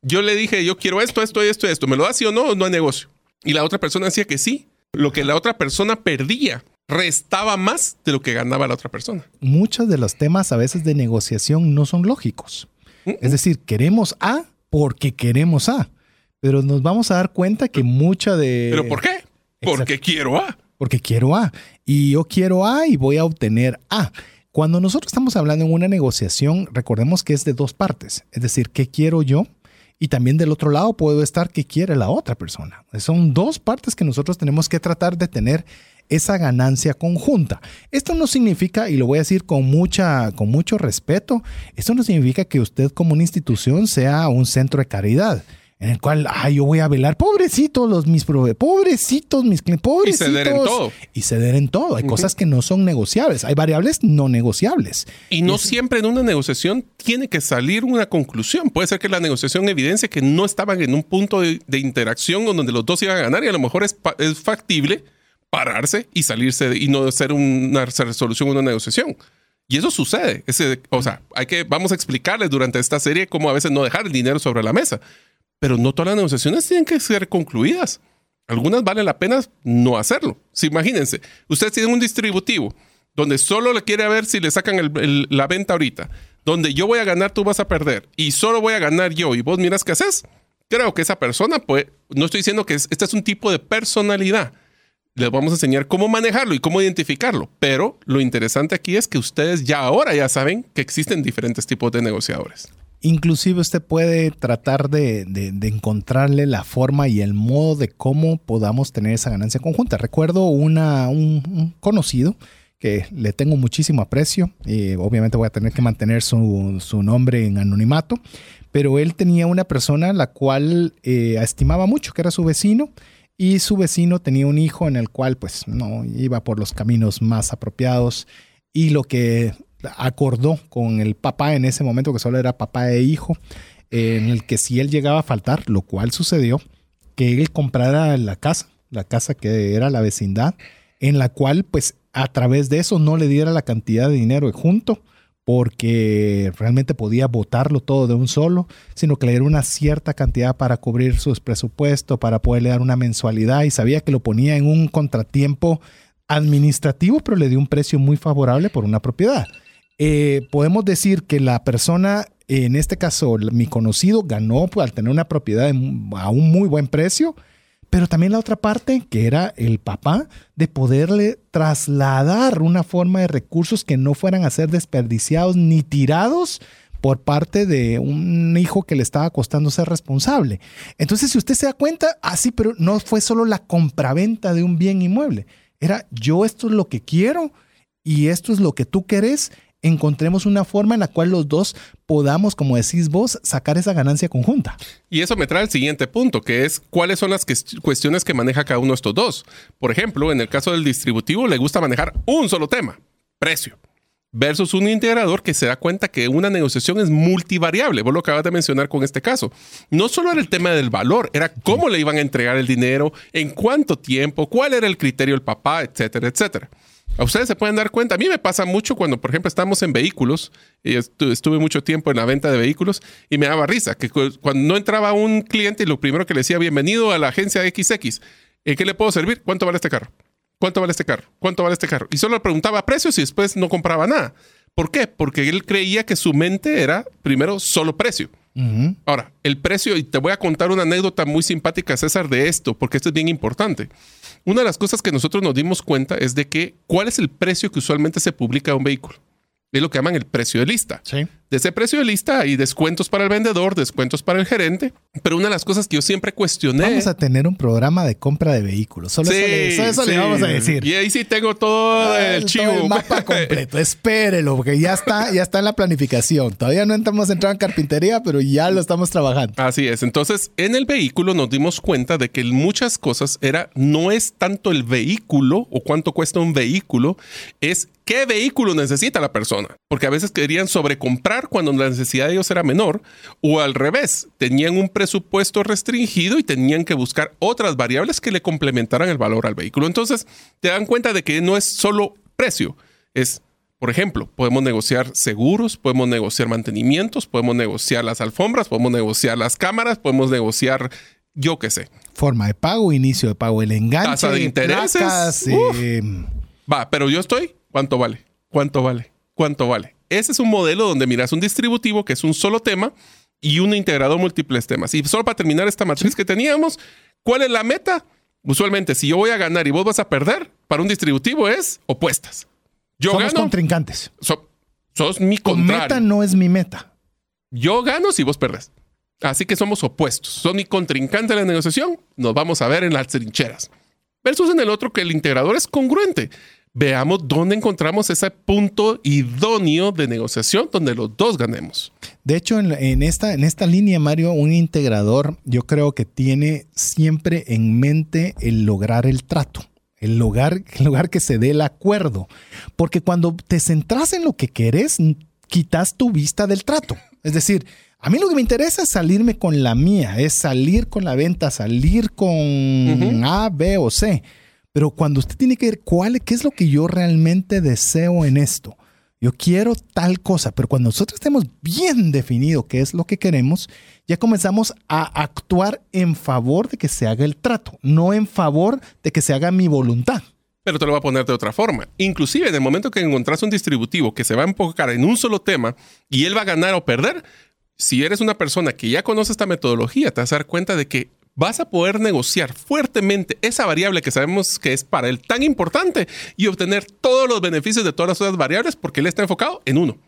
yo le dije, yo quiero esto, esto, esto, esto, ¿me lo das sí o no? No hay negocio. Y la otra persona decía que sí. Lo que la otra persona perdía restaba más de lo que ganaba la otra persona. Muchos de los temas a veces de negociación no son lógicos. Es decir, queremos A porque queremos A. Pero nos vamos a dar cuenta que mucha de... ¿Pero por qué? Porque quiero A. Porque quiero A. Y yo quiero A y voy a obtener A. Cuando nosotros estamos hablando en una negociación, recordemos que es de dos partes. Es decir, ¿qué quiero yo? Y también del otro lado puedo estar qué quiere la otra persona. Son dos partes que nosotros tenemos que tratar de tener esa ganancia conjunta. Esto no significa, y lo voy a decir con, mucha, con mucho respeto, esto no significa que usted como una institución sea un centro de caridad en el cual, ay, yo voy a velar, pobrecitos los mis pobrecitos mis clientes, Y pobrecitos. ceder en todo. Y ceder en todo. Hay cosas que no son negociables, hay variables no negociables. Y no siempre en una negociación tiene que salir una conclusión. Puede ser que la negociación evidencie que no estaban en un punto de, de interacción donde los dos iban a ganar y a lo mejor es, es factible pararse y salirse de- y no hacer una resolución, una negociación. Y eso sucede. Ese- o sea, hay que, vamos a explicarles durante esta serie cómo a veces no dejar el dinero sobre la mesa. Pero no todas las negociaciones tienen que ser concluidas. Algunas vale la pena no hacerlo. Si imagínense, ustedes tienen un distributivo donde solo le quiere ver si le sacan el- el- la venta ahorita, donde yo voy a ganar, tú vas a perder, y solo voy a ganar yo, y vos miras qué haces. Creo que esa persona, pues, no estoy diciendo que es- este es un tipo de personalidad. Les vamos a enseñar cómo manejarlo y cómo identificarlo. Pero lo interesante aquí es que ustedes ya ahora ya saben que existen diferentes tipos de negociadores. Inclusive usted puede tratar de, de- encontrarle la forma y el modo de cómo podamos tener esa ganancia conjunta. Recuerdo una, un, un conocido que le tengo muchísimo aprecio. y obviamente voy a tener que mantener su, su nombre en anonimato. Pero él tenía una persona la cual eh, estimaba mucho, que era su vecino. Y su vecino tenía un hijo en el cual pues no iba por los caminos más apropiados y lo que acordó con el papá en ese momento, que solo era papá e hijo, en el que si él llegaba a faltar, lo cual sucedió, que él comprara la casa, la casa que era la vecindad, en la cual pues a través de eso no le diera la cantidad de dinero junto, porque realmente podía votarlo todo de un solo, sino que le diera una cierta cantidad para cubrir sus presupuestos, para poderle dar una mensualidad y sabía que lo ponía en un contratiempo administrativo, pero le dio un precio muy favorable por una propiedad. Eh, podemos decir que la persona, en este caso mi conocido, ganó pues, al tener una propiedad a un muy buen precio, pero también la otra parte, que era el papá, de poderle trasladar una forma de recursos que no fueran a ser desperdiciados ni tirados por parte de un hijo que le estaba costando ser responsable. Entonces, si usted se da cuenta, así, pero no fue solo la compraventa de un bien inmueble. Era yo esto es lo que quiero y esto es lo que tú querés encontremos una forma en la cual los dos podamos, como decís vos, sacar esa ganancia conjunta. Y eso me trae al siguiente punto, que es cuáles son las cuestiones que maneja cada uno de estos dos. Por ejemplo, en el caso del distributivo le gusta manejar un solo tema, precio versus un integrador que se da cuenta que una negociación es multivariable. Vos lo acabas de mencionar con este caso. No solo era el tema del valor, era cómo le iban a entregar el dinero, en cuánto tiempo, cuál era el criterio del papá, etcétera, etcétera. A ustedes se pueden dar cuenta. A mí me pasa mucho cuando, por ejemplo, estamos en vehículos. Y estuve mucho tiempo en la venta de vehículos y me daba risa que cuando no entraba un cliente lo primero que le decía, bienvenido a la agencia XX, ¿en qué le puedo servir? ¿Cuánto vale este carro? ¿Cuánto vale este carro? ¿Cuánto vale este carro? Y solo le preguntaba precios y después no compraba nada. ¿Por qué? Porque él creía que su mente era primero solo precio. Ahora, el precio, y te voy a contar una anécdota muy simpática, César, de esto, porque esto es bien importante. Una de las cosas que nosotros nos dimos cuenta es de que cuál es el precio que usualmente se publica un vehículo. Es lo que llaman el precio de lista. Sí. De ese precio de lista hay descuentos para el vendedor, descuentos para el gerente. Pero una de las cosas que yo siempre cuestioné. Vamos a tener un programa de compra de vehículos. Solo eso, le, vamos a decir. Y ahí sí tengo todo ah, el chivo. el mapa completo. Espérelo, porque ya está, ya está en la planificación. Todavía no estamos entrando en carpintería, pero ya lo estamos trabajando. Así es. Entonces, en el vehículo nos dimos cuenta de que muchas cosas era no es tanto el vehículo o cuánto cuesta un vehículo, es qué vehículo necesita la persona. Porque a veces querían sobrecomprar cuando la necesidad de ellos era menor, o al revés, tenían un presupuesto restringido y tenían que buscar otras variables que le complementaran el valor al vehículo. Entonces, te dan cuenta de que no es solo precio, es por ejemplo, podemos negociar seguros, podemos negociar mantenimientos, podemos negociar las alfombras, podemos negociar las cámaras, podemos negociar, yo qué sé. Forma de pago, inicio de pago, el enganche. Tasa de intereses. Eh, Va, pero yo estoy, ¿cuánto vale? ¿Cuánto vale? ¿Cuánto vale? Ese es un modelo donde miras un distributivo que es un solo tema y un integrador múltiples temas. Y solo para terminar esta matriz que teníamos, ¿cuál es la meta? Usualmente, si yo voy a ganar y vos vas a perder, para un distributivo es opuestas. Yo Somos contrincantes. sos mi contrario. meta no es mi meta. Yo gano si vos perdés. Así que somos opuestos. Son mi contrincante en la negociación. Nos vamos a ver en las trincheras. Versus en el otro que el integrador es congruente veamos dónde encontramos ese punto idóneo de negociación donde los dos ganemos. De hecho, en, esta, en esta línea, Mario, un integrador yo creo que tiene siempre en mente el lograr el trato. El lugar, el lugar que se dé el acuerdo. Porque cuando te centras en lo que querés, quitas tu vista del trato. Es decir, a mí lo que me interesa es salirme con la mía, es salir con la venta, salir con A, B o C. Pero cuando usted tiene que ver cuál, qué es lo que yo realmente deseo en esto, yo quiero tal cosa, pero cuando nosotros tenemos bien definido qué es lo que queremos, ya comenzamos a actuar en favor de que se haga el trato, no en favor de que se haga mi voluntad. Pero te lo voy a poner de otra forma. Inclusive en el momento que encontrás un distributivo que se va a enfocar en un solo tema y él va a ganar o perder, si eres una persona que ya conoce esta metodología, te vas a dar cuenta de que vas a poder negociar fuertemente esa variable que sabemos que es para él tan importante y obtener todos los beneficios de todas las otras variables porque él está enfocado en uno.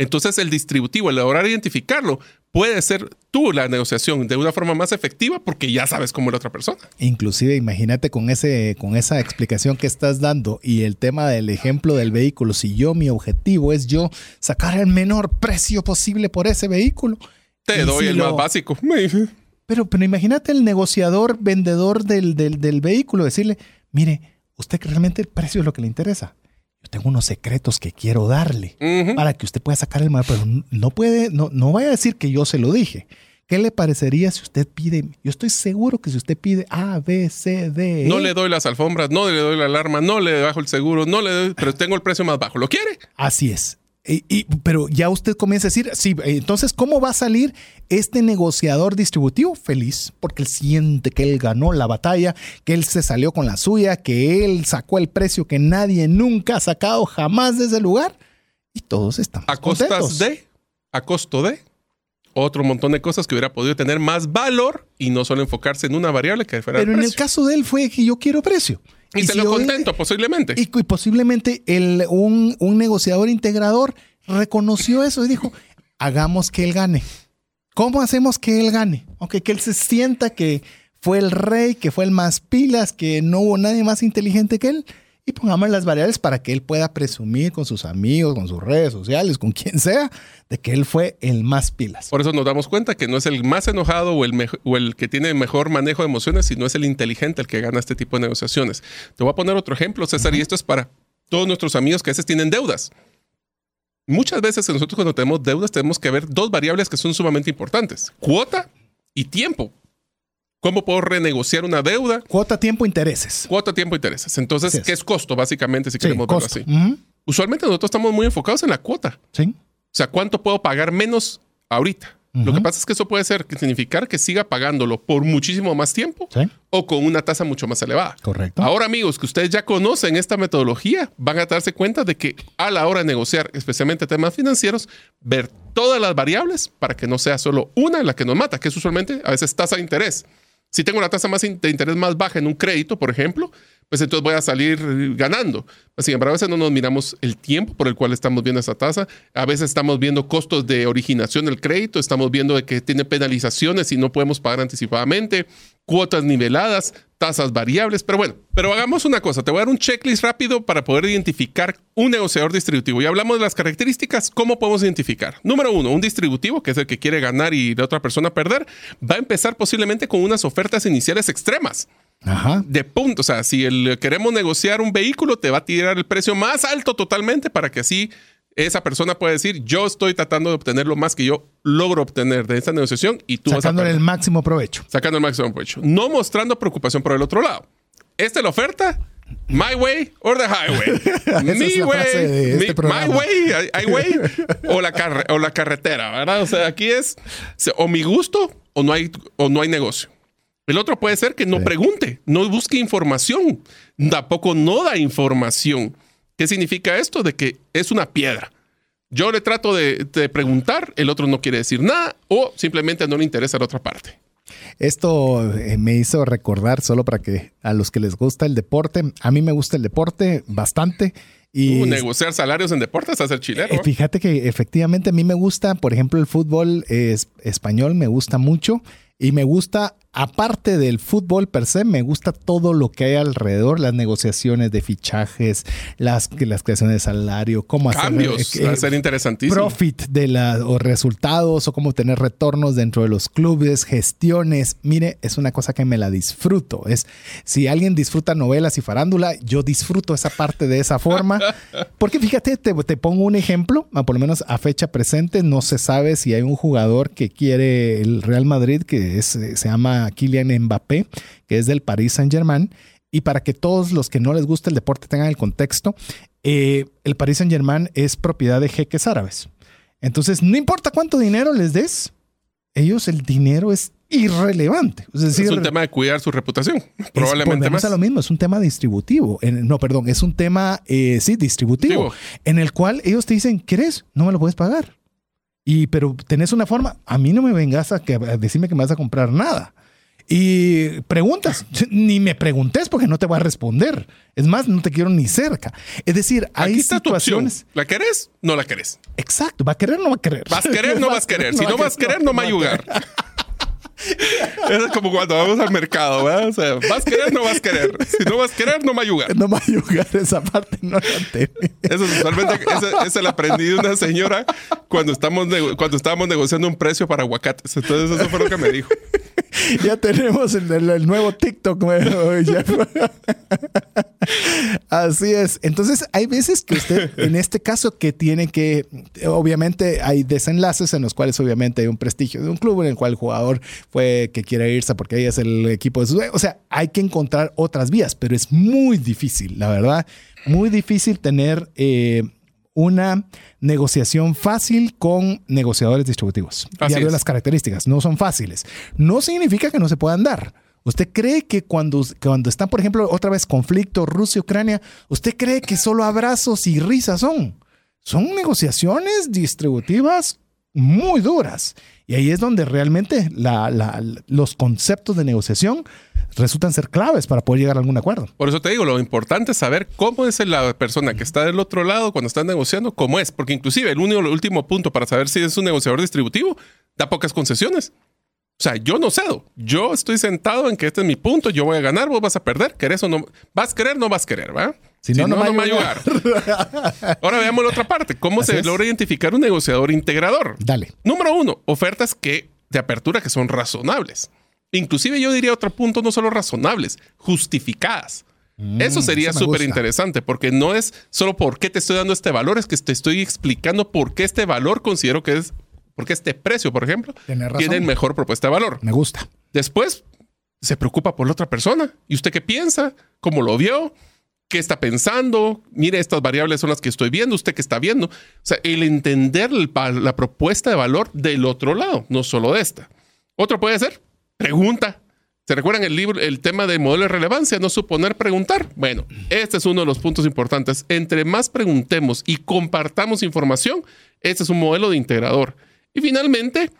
Entonces el distributivo, el lograr identificarlo, puede ser tú la negociación de una forma más efectiva porque ya sabes cómo es la otra persona. Inclusive imagínate con, ese, con esa explicación que estás dando y el tema del ejemplo del vehículo, si yo mi objetivo es yo sacar el menor precio posible por ese vehículo. Te doy el más básico. Pero, pero imagínate el negociador, vendedor del, del, del vehículo, decirle, mire, usted realmente el precio es lo que le interesa. Yo tengo unos secretos que quiero darle para que usted pueda sacar el mal, pero no puede, no, no vaya a decir que yo se lo dije. ¿Qué le parecería si usted pide? Yo estoy seguro que si usted pide A, B, C, D, E, No le doy las alfombras, no le doy la alarma, no le bajo el seguro, no le doy, pero tengo el precio más bajo. ¿Lo quiere? Así es. Y- y- pero ya usted comienza a decir, sí, entonces, ¿cómo va a salir este negociador distributivo? Feliz, porque él siente que él ganó la batalla, que él se salió con la suya, que él sacó el precio que nadie nunca ha sacado jamás de ese lugar. Y todos están A costas contentos. de, a costo de otro montón de cosas que hubiera podido tener más valor y no solo enfocarse en una variable que fuera Pero el en el precio. caso de él fue que yo quiero precio. Y se si lo hoy- contento, posiblemente. Y, y posiblemente el, un, un negociador integrador reconoció eso y dijo, hagamos que él gane. ¿Cómo hacemos que él gane? Ok, que él se sienta que fue el rey, que fue el más pilas, que no hubo nadie más inteligente que él. Y pongamos las variables para que él pueda presumir con sus amigos, con sus redes sociales, con quien sea, de que él fue el más pilas. Por eso nos damos cuenta que no es el más enojado o el, mejo- o el que tiene mejor manejo de emociones, sino es el inteligente el que gana este tipo de negociaciones. Te voy a poner otro ejemplo, César, y esto es para todos nuestros amigos que a veces tienen deudas. Muchas veces nosotros cuando tenemos deudas tenemos que ver dos variables que son sumamente importantes, cuota y tiempo. ¿Cómo puedo renegociar una deuda? Cuota, tiempo, intereses. Cuota, tiempo, intereses. Entonces. ¿qué es costo, básicamente, si Sí, queremos verlo así? Usualmente nosotros estamos muy enfocados en la cuota. Sí. O sea, ¿cuánto puedo pagar menos ahorita? Lo que pasa es que eso puede ser que significar que siga pagándolo por muchísimo más tiempo Sí, o con una tasa mucho más elevada. correcto. Ahora, amigos, que ustedes ya conocen esta metodología, van a darse cuenta de que a la hora de negociar, especialmente temas financieros, ver todas las variables para que no sea solo una la que nos mata, que es usualmente a veces tasa de interés. Si tengo la tasa más de interés más baja en un crédito, por ejemplo, pues entonces voy a salir ganando. Sin embargo, a veces no nos miramos el tiempo por el cual estamos viendo esa tasa. A veces estamos viendo costos de originación del crédito, estamos viendo de que tiene penalizaciones y no podemos pagar anticipadamente, cuotas niveladas, tasas variables. Pero bueno, pero hagamos una cosa. Te voy a dar un checklist rápido para poder identificar un negociador distributivo. Ya hablamos de las características. ¿Cómo podemos identificar? Número uno, un distributivo, que es el que quiere ganar y la otra persona perder, va a empezar posiblemente con unas ofertas iniciales extremas Ajá. de punto. O sea, si el- queremos negociar un vehículo, te va a tirar el precio más alto totalmente para que así esa persona pueda decir, yo estoy tratando de obtener lo más que yo logro obtener de esta negociación y tú vas a el máximo provecho. sacando el máximo provecho. No mostrando preocupación por el otro lado. Esta es la oferta. My way or the highway. Mi way, este mi- my way, highway o la, carre- o la carretera, ¿verdad? O sea, aquí es o mi gusto o no hay, o no hay negocio. El otro puede ser que no Sí. pregunte, no busque información, tampoco no da información. ¿Qué significa esto? De que es una piedra. Yo le trato de, de preguntar, el otro no quiere decir nada o simplemente no le interesa la otra parte. Esto eh, me hizo recordar, solo para que a los que les gusta el deporte, a mí me gusta el deporte bastante. Y Uh, negociar salarios en deportes, hacer chileno. eh, fíjate que efectivamente a mí me gusta, por ejemplo, el fútbol es- español me gusta mucho y me gusta, aparte del fútbol per se, me gusta todo lo que hay alrededor, las negociaciones de fichajes, las, las creaciones de salario, cómo hacer Cambios, eh, va a ser interesantísimo. profit de la, o resultados o cómo tener retornos dentro de los clubes, gestiones. Mire, es una cosa que me la disfruto. Es si alguien disfruta novelas y farándula, yo disfruto esa parte de esa forma. Porque fíjate, te, te pongo un ejemplo, por lo menos a fecha presente, no se sabe si hay un jugador que quiere el Real Madrid, que es, eh, se llama Kylian Mbappé, que es del Paris Saint Germain. Y para que todos los que no les gusta el deporte tengan el contexto, eh, el Paris Saint Germain es propiedad de jeques árabes. Entonces, no importa cuánto dinero les des, ellos el dinero es irrelevante. Es decir, es un tema de cuidar su reputación. es- Probablemente más. a lo mismo, es un tema distributivo. En- no, perdón, es un tema, eh, sí, distributivo, en el cual ellos te dicen, ¿querés? No me lo puedes pagar. Y, pero tenés una forma, a mí no me vengas a, que, a decirme que me vas a comprar nada. Y preguntas, ni me preguntes porque no te voy a responder. Es más, no te quiero ni cerca. Es decir, hay aquí está tu opción. situaciones. ¿La querés? No la querés. Exacto, ¿va a querer o no va a querer? ¿Vas a querer? No vas a querer. Si no vas a querer, no me va a ayudar. Es como cuando vamos al mercado, ¿verdad? O sea, ¿vas a querer? No vas a querer. Si no vas a querer, no me va a ayudar. No me va a ayudar esa parte, no la. Eso es usualmente, ese lo aprendí de una señora cuando, estamos cuando estábamos negociando un precio para aguacates. Entonces, eso fue lo que me dijo. ya tenemos el, nuevo TikTok. Así es. Entonces, hay veces que usted, en este caso, que tiene que, obviamente, hay desenlaces en los cuales, obviamente, hay un prestigio de un club en el cual el jugador fue que quiere irse porque ahí es el equipo de su. O sea, hay que encontrar otras vías, pero es muy difícil, la verdad. Muy difícil tener. Eh, una negociación fácil con negociadores distributivos. Así ya veo las características, no son fáciles. No significa que no se puedan dar. ¿Usted cree que cuando, cuando están, por ejemplo, otra vez conflicto Rusia-Ucrania, ¿usted cree que solo abrazos y risas son? Son negociaciones distributivas muy duras. Y ahí es donde realmente los conceptos de negociación resultan ser claves para poder llegar a algún acuerdo. Por eso te digo, lo importante es saber cómo es la persona que está del otro lado cuando están negociando, cómo es, porque inclusive el único, el último punto para saber si es un negociador distributivo da pocas concesiones. O sea, yo no cedo. Yo estoy sentado en que este es mi punto, yo voy a ganar, vos vas a perder, ¿querés o no? ¿Vas a querer no vas a querer, va? Si, no, no, me va a ayudar. Ahora veamos la otra parte. ¿Cómo se logra identificar un negociador integrador? Dale. Número uno, ofertas que de apertura que son razonables. Inclusive yo diría otro punto, no solo razonables, justificadas. Mm, eso sería súper interesante porque no es solo por qué te estoy dando este valor, es que te estoy explicando por qué este valor considero que es, porque este precio, por ejemplo, tiene mejor propuesta de valor. Me gusta. Después se preocupa por la otra persona. ¿Y usted qué piensa? ¿Cómo lo vio? ¿Qué está pensando? Mire, estas variables son las que estoy viendo, usted qué está viendo. O sea, el entender la propuesta de valor del otro lado, no solo de esta. Otro puede ser Pregunta. ¿Se recuerdan el libro, el tema del modelo de relevancia? No suponer preguntar. Bueno, este es uno de los puntos importantes. Entre más preguntemos y compartamos información, este es un modelo de integrador. Y finalmente,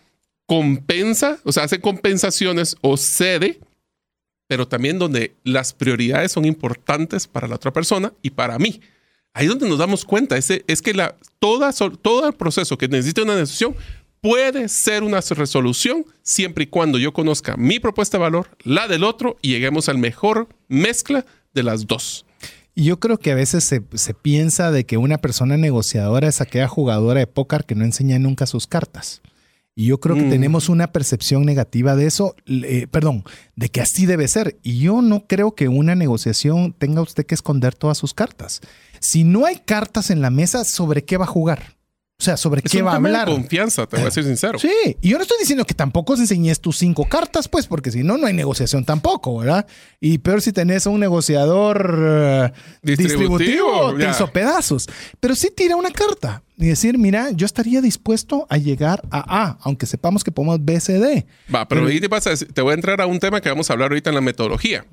compensa, o sea, hace compensaciones o cede, pero también donde las prioridades son importantes para la otra persona y para mí. Ahí es donde nos damos cuenta, es, es que la, toda, todo el proceso que necesita una decisión puede ser una resolución siempre y cuando yo conozca mi propuesta de valor, la del otro y lleguemos al mejor mezcla de las dos. Y yo creo que a veces se, piensa de que una persona negociadora es aquella jugadora de póker que no enseña nunca sus cartas. Y yo creo que mm. tenemos una percepción negativa de eso, perdón, de que así debe ser. Y yo no creo que una negociación tenga usted que esconder todas sus cartas. Si no hay cartas en la mesa, ¿sobre qué va a jugar? O sea, ¿sobre qué va a hablar? De confianza, te voy a ser sincero. Sí, y yo no estoy diciendo que tampoco os enseñes tus cinco cartas, pues, porque si no, no hay negociación tampoco, ¿verdad? Y peor si tenés a un negociador eh, distributivo, te hizo pedazos. Pero sí tira una carta y decir, mira, yo estaría dispuesto a llegar a A, aunque sepamos que podemos B, C, D. Va, pero, ahí te, pasa, te voy a entrar a un tema que vamos a hablar ahorita en la metodología.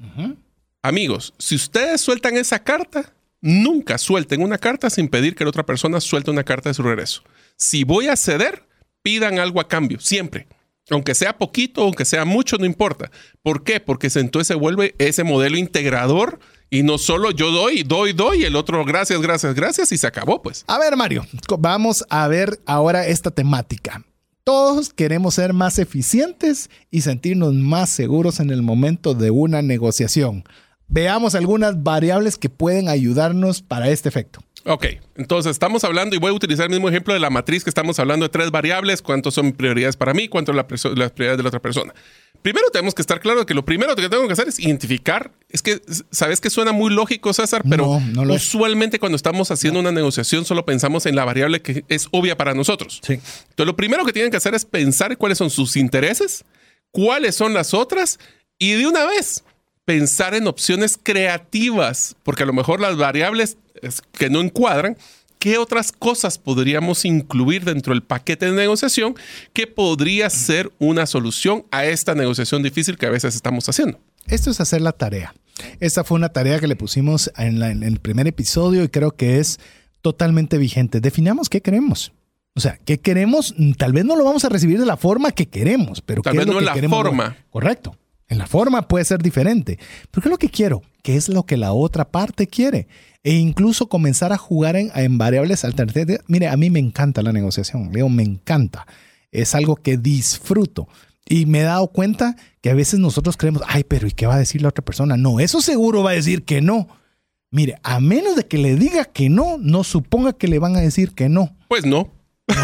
Amigos, si ustedes sueltan esa carta, Nunca suelten una carta sin pedir que la otra persona suelte una carta de su regreso. Si voy a ceder, pidan algo a cambio, siempre. Aunque sea poquito, aunque sea mucho, no importa. ¿Por qué? Porque entonces se vuelve ese modelo integrador y no solo yo doy, doy, doy, el otro gracias, gracias, gracias y se acabó pues. A ver, Mario, vamos a ver ahora esta temática. Todos queremos ser más eficientes y sentirnos más seguros en el momento de una negociación. Veamos algunas variables que pueden ayudarnos para este efecto. Ok, entonces estamos hablando, y voy a utilizar el mismo ejemplo de la matriz que estamos hablando de tres variables, cuántos son prioridades para mí, cuánto las prioridades de la otra persona. Primero tenemos que estar claro que lo primero que tengo que hacer es identificar, es que sabes que suena muy lógico César, pero usualmente cuando estamos haciendo una negociación solo pensamos en la variable que es obvia para nosotros. Sí. Entonces lo primero que tienen que hacer es pensar cuáles son sus intereses, cuáles son las otras y de una vez pensar en opciones creativas, porque a lo mejor las variables que no encuadran, ¿qué otras cosas podríamos incluir dentro del paquete de negociación que podría ser una solución a esta negociación difícil que a veces estamos haciendo? Esto es hacer la tarea. Esta fue una tarea que le pusimos en, el primer episodio y creo que es totalmente vigente. Definamos qué queremos. O sea, ¿qué queremos? Tal vez no lo vamos a recibir de la forma que queremos, pero tal vez no la forma. Correcto. En la forma puede ser diferente. Pero ¿qué es lo que quiero? ¿Qué es lo que la otra parte quiere? E incluso comenzar a jugar en, variables alternativas. Mire, a mí me encanta la negociación. Leo, me encanta. Es algo que disfruto. Y me he dado cuenta que a veces nosotros creemos, ay, pero ¿y qué va a decir la otra persona? No, eso seguro va a decir que no. Mire, a menos de que le diga que no, no suponga que le van a decir que no. Pues no. ¿No?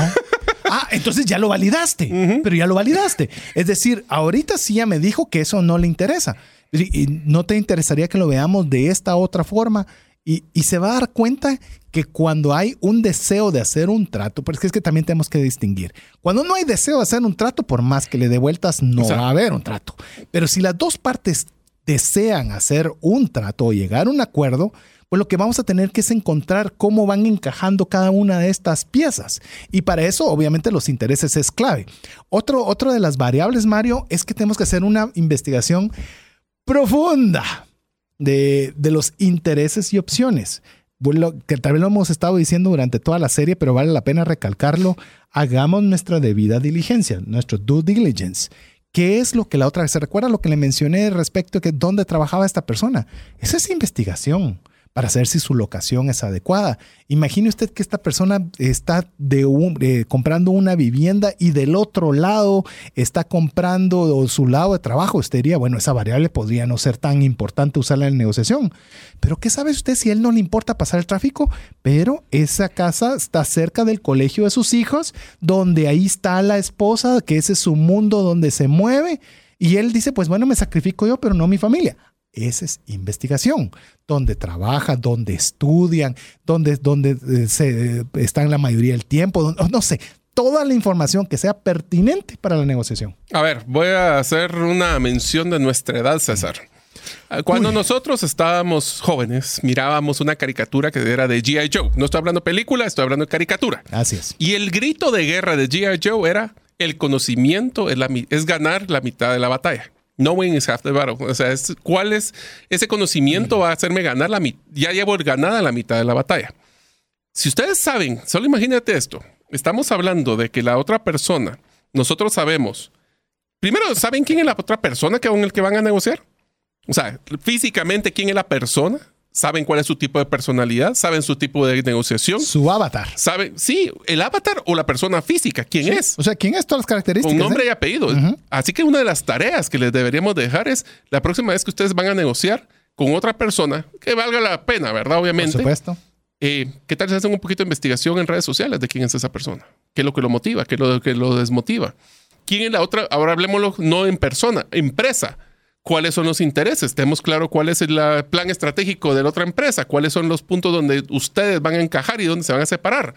Ah, entonces ya lo validaste, pero ya lo validaste. Es decir, ahorita sí ya me dijo que eso no le interesa. Y, no te interesaría que lo veamos de esta otra forma. Y, se va a dar cuenta que cuando hay un deseo de hacer un trato, porque es que también tenemos que distinguir, cuando no hay deseo de hacer un trato, por más que le dé vueltas, no va a haber un trato. Pero si las dos partes desean hacer un trato o llegar a un acuerdo, pues lo que vamos a tener que es encontrar cómo van encajando cada una de estas piezas. Y para eso, obviamente, los intereses es clave. Otro, otro de las variables, Mario, es que tenemos que hacer una investigación profunda de, los intereses y opciones. que tal vez lo hemos estado diciendo durante toda la serie, pero vale la pena recalcarlo. Hagamos nuestra debida diligencia, nuestro due diligence. ¿Qué es lo que la otra se recuerda lo que le mencioné respecto a que dónde trabajaba esta persona? Esa es investigación para saber si su locación es adecuada. Imagine usted que esta persona está de comprando una vivienda y del otro lado está comprando su lado de trabajo. Usted bueno, esa variable podría no ser tan importante usarla en negociación. Pero ¿qué sabe usted si a él no le importa pasar el tráfico? Pero esa casa está cerca del colegio de sus hijos, donde ahí está la esposa, que ese es su mundo donde se mueve. Y él dice, pues bueno, me sacrifico yo, pero no mi familia. Esa es investigación, donde trabajan, donde estudian, donde, donde eh, se, eh, están la mayoría del tiempo, no sé, toda la información que sea pertinente para la negociación. A ver, voy a hacer una mención de nuestra edad, César. Ah, cuando nosotros estábamos jóvenes, mirábamos una caricatura que era de G.I. Joe. No estoy hablando de película, estoy hablando de caricatura. Así es. Y el grito de guerra de G.I. Joe era: el conocimiento es ganar la mitad de la batalla. Knowing is half the battle. O sea, ¿cuál es ese conocimiento va a hacerme ganar la mitad? Ya llevo ganada la mitad de la batalla. Si ustedes saben, solo imagínate esto. Estamos hablando de que la otra persona, nosotros sabemos, primero, ¿saben quién es la otra persona con el que van a negociar? O sea, físicamente, ¿quién es la persona? Saben cuál es su tipo de personalidad, saben su tipo de negociación. Su avatar. Saben, sí, el avatar o la persona física, quién es. O sea, quién es todas las características. Un nombre y apellido. Así que una de las tareas que les deberíamos dejar es la próxima vez que ustedes van a negociar con otra persona, que valga la pena, ¿verdad? Obviamente. Por supuesto. Eh, ¿Qué tal si hacen un poquito de investigación en redes sociales de quién es esa persona? ¿Qué es lo que lo motiva? ¿Qué es lo que lo desmotiva? ¿Quién es la otra? Ahora hablemoslo no en persona, empresa cuáles son los intereses, tenemos claro cuál es el plan estratégico de la otra empresa, cuáles son los puntos donde ustedes van a encajar y dónde se van a separar.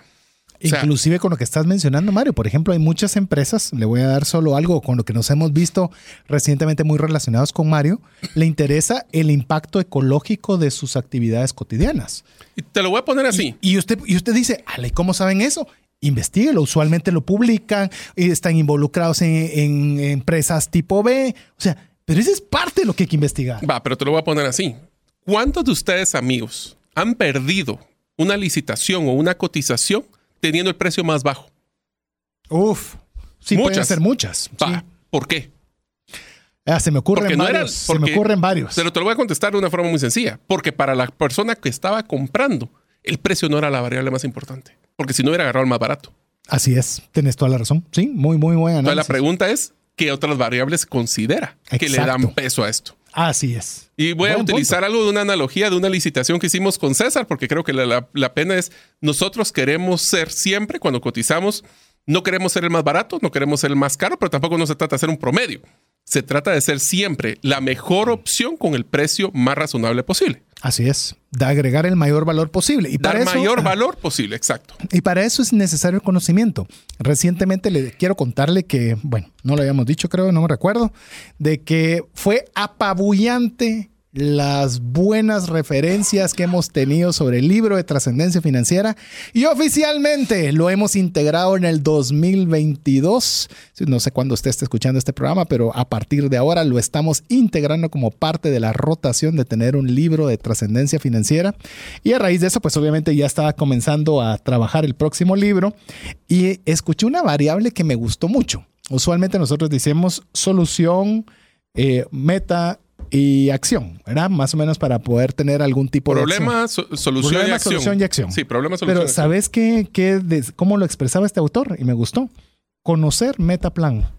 Inclusive con lo que estás mencionando, Mario. Por ejemplo, hay muchas empresas, le voy a dar solo algo con lo que nos hemos visto recientemente muy relacionados con Mario, le interesa el impacto ecológico de sus actividades cotidianas. Y te lo voy a poner así. Y, usted, y usted dice, ¿cómo saben eso? Investíguelo, usualmente lo publican, y están involucrados en, en empresas tipo B. O sea, pero eso es parte de lo que hay que investigar. Va, pero te lo voy a poner así. ¿Cuántos de ustedes, amigos, han perdido una licitación o una cotización teniendo el precio más bajo? Uf, sí, muchas. pueden ser muchas. Va, ¿Por qué? Ah, se me ocurren varios. se me ocurren varios. Pero te lo voy a contestar de una forma muy sencilla. Porque para la persona que estaba comprando, el precio no era la variable más importante. Porque si no hubiera agarrado el más barato. Así es, tienes toda la razón. Sí, muy, muy buena. Entonces la pregunta es, qué otras variables considera que le dan peso a esto. Así es. Y voy a utilizar algo de una analogía de una licitación que hicimos con César, porque creo que la, la, pena es, nosotros queremos ser siempre, cuando cotizamos, no queremos ser el más barato, no queremos ser el más caro, pero tampoco no se trata de ser un promedio. Se trata de ser siempre la mejor opción con el precio más razonable posible. Así es, de agregar el mayor valor posible. Y Dar mayor valor posible, exacto. Y para eso es necesario el conocimiento. Recientemente le quiero contarle que, bueno, no lo habíamos dicho, creo, no me recuerdo, de que fue apabullante las buenas referencias que hemos tenido sobre el libro de trascendencia financiera y oficialmente lo hemos integrado en el 2022. No sé cuándo usted esté escuchando este programa, pero a partir de ahora lo estamos integrando como parte de la rotación de tener un libro de trascendencia financiera. Y a raíz de eso, pues obviamente ya estaba comenzando a trabajar el próximo libro y escuché una variable que me gustó mucho. Usualmente nosotros decimos solución, eh, meta y acción, ¿verdad? Más o menos para poder tener algún tipo problema, de solución, problema, y acción. solución y acción. Sí, problema, solución. Pero ¿sabes qué, qué cómo lo expresaba este autor? Y me gustó. Conocer metaplan.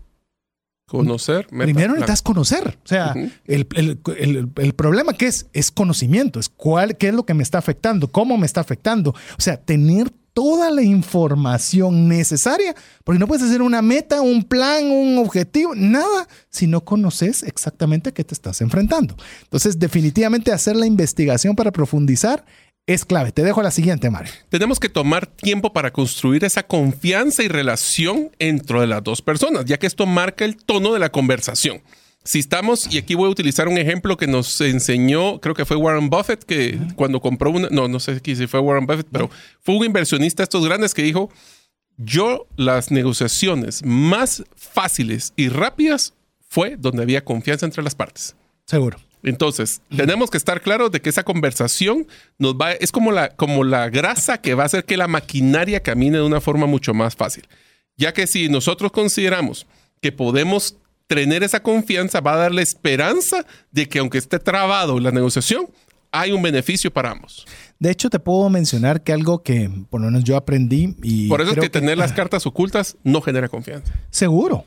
Conocer. Metaplan. Primero necesitas conocer. O sea, el, el, el, problema que es, es conocimiento. Es cuál, qué es lo que me está afectando, cómo me está afectando. O sea, tener toda la información necesaria, porque no puedes hacer una meta, un plan, un objetivo, nada, si no conoces exactamente a qué te estás enfrentando. Entonces, definitivamente hacer la investigación para profundizar es clave. Te dejo la siguiente, Mario. Tenemos que tomar tiempo para construir esa confianza y relación entre las dos personas, ya que esto marca el tono de la conversación. Si estamos, y aquí voy a utilizar un ejemplo que nos enseñó, creo que fue Warren Buffett, que cuando compró una, no, no sé si fue Warren Buffett, pero fue un inversionista de estos grandes que dijo, yo las negociaciones más fáciles y rápidas fue donde había confianza entre las partes. Seguro. Entonces, tenemos que estar claros de que esa conversación nos va, es como la, como la grasa que va a hacer que la maquinaria camine de una forma mucho más fácil. Ya que si nosotros consideramos que podemos tener esa confianza va a darle esperanza de que aunque esté trabado la negociación, hay un beneficio para ambos. De hecho, te puedo mencionar que algo que por lo menos yo aprendí y... Por eso es que, tener las cartas ocultas no genera confianza. Seguro.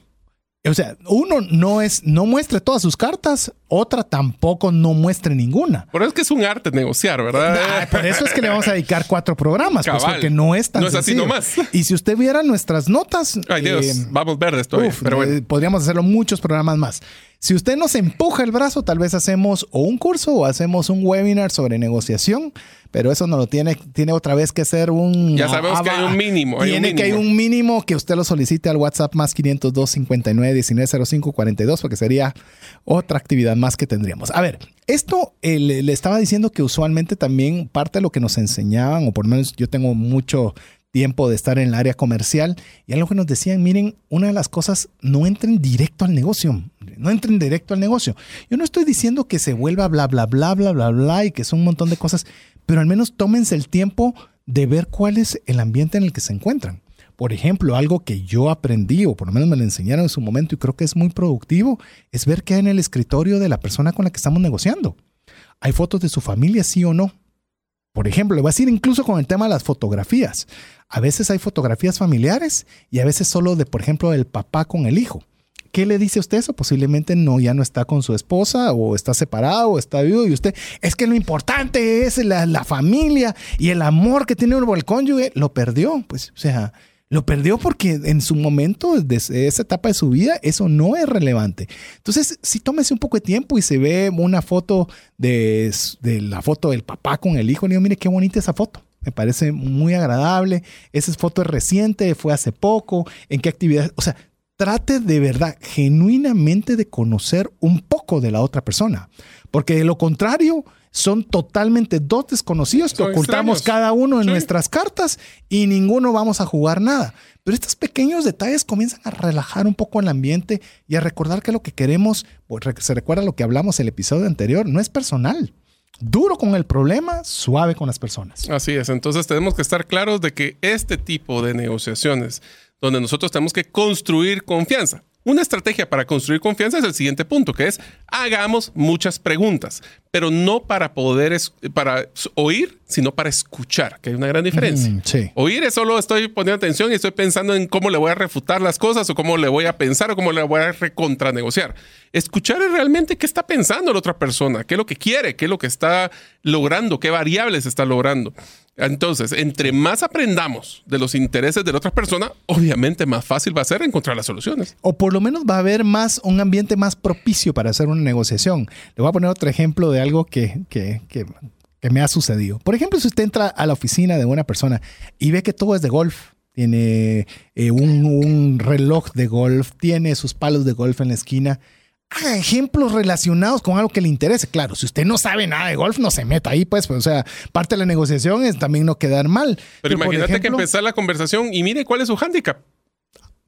O sea, uno no es, no muestre todas sus cartas, otra tampoco no muestre ninguna. Por eso es que es un arte negociar, ¿verdad? por eso es que le vamos a dedicar cuatro programas, pues porque no es tan No es así nomás. Y si usted viera nuestras notas. Ay, Dios, eh, vamos verdes todavía. pero bueno. Eh, podríamos hacerlo muchos programas más. Si usted nos empuja el brazo, tal vez hacemos o un curso o hacemos un webinar sobre negociación, pero eso no lo tiene, tiene otra vez que ser un... Ya sabemos que hay un mínimo. tiene que hay un mínimo que usted lo solicite al WhatsApp más 502 59 19 05 42 porque sería otra actividad más que tendríamos. A ver, esto eh, le estaba diciendo que usualmente también parte de lo que nos enseñaban, o por lo menos yo tengo mucho tiempo de estar en el área comercial y algo que nos decían, miren, una de las cosas, no entren directo al negocio, no entren directo al negocio. Yo no estoy diciendo que se vuelva bla, bla, bla, bla, bla, bla y que son un montón de cosas, pero al menos tómense el tiempo de ver cuál es el ambiente en el que se encuentran. Por ejemplo, algo que yo aprendí, o por lo menos me lo enseñaron en su momento y creo que es muy productivo, es ver qué hay en el escritorio de la persona con la que estamos negociando. ¿Hay fotos de su familia, sí o no? Por ejemplo, le voy a decir incluso con el tema de las fotografías. A veces hay fotografías familiares y a veces solo de, por ejemplo, el papá con el hijo. ¿Qué le dice usted eso? Posiblemente no, ya no está con su esposa o está separado o está vivo y usted, es que lo importante es la, familia y el amor que tiene uno por el cónyuge, lo perdió. Pues, o sea, lo perdió porque en su momento, desde esa etapa de su vida, eso no es relevante. Entonces, si tómese un poco de tiempo y se ve una foto de, la foto del papá con el hijo, le digo, mire qué bonita esa foto. Me parece muy agradable. Esa foto es reciente, fue hace poco. ¿En qué actividad? O sea, trate de verdad, genuinamente de conocer un poco de la otra persona. Porque de lo contrario, son totalmente dos desconocidos que ocultamos cada uno en nuestras cartas y ninguno vamos a jugar nada. Pero estos pequeños detalles comienzan a relajar un poco el ambiente y a recordar que lo que queremos, pues, se recuerda lo que hablamos el episodio anterior, no es personal. Duro con el problema, suave con las personas. Así es, entonces tenemos que estar claros de que este tipo de negociaciones, donde nosotros tenemos que construir confianza, una estrategia para construir confianza es el siguiente punto, que es hagamos muchas preguntas, pero no para poder para oír, sino para escuchar, que hay una gran diferencia. Mm, oír es solo estoy poniendo atención y estoy pensando en cómo le voy a refutar las cosas o cómo le voy a pensar o cómo le voy a recontranegociar. Escuchar es realmente qué está pensando la otra persona, qué es lo que quiere, qué es lo que está logrando, qué variables está logrando. Entonces, entre más aprendamos de los intereses de la otra persona, obviamente más fácil va a ser encontrar las soluciones. O por lo menos va a haber más un ambiente más propicio para hacer una negociación. Le voy a poner otro ejemplo de algo que, que, que, me ha sucedido. Por ejemplo, si usted entra a la oficina de una persona y ve que todo es de golf, tiene eh, un, un reloj de golf, tiene sus palos de golf en la esquina, haga ejemplos relacionados con algo que le interese. Claro, si usted no sabe nada de golf, no se meta ahí, pues, pues o sea, parte de la negociación es también no quedar mal. Pero, imagínate que empezar la conversación y mire cuál es su hándicap.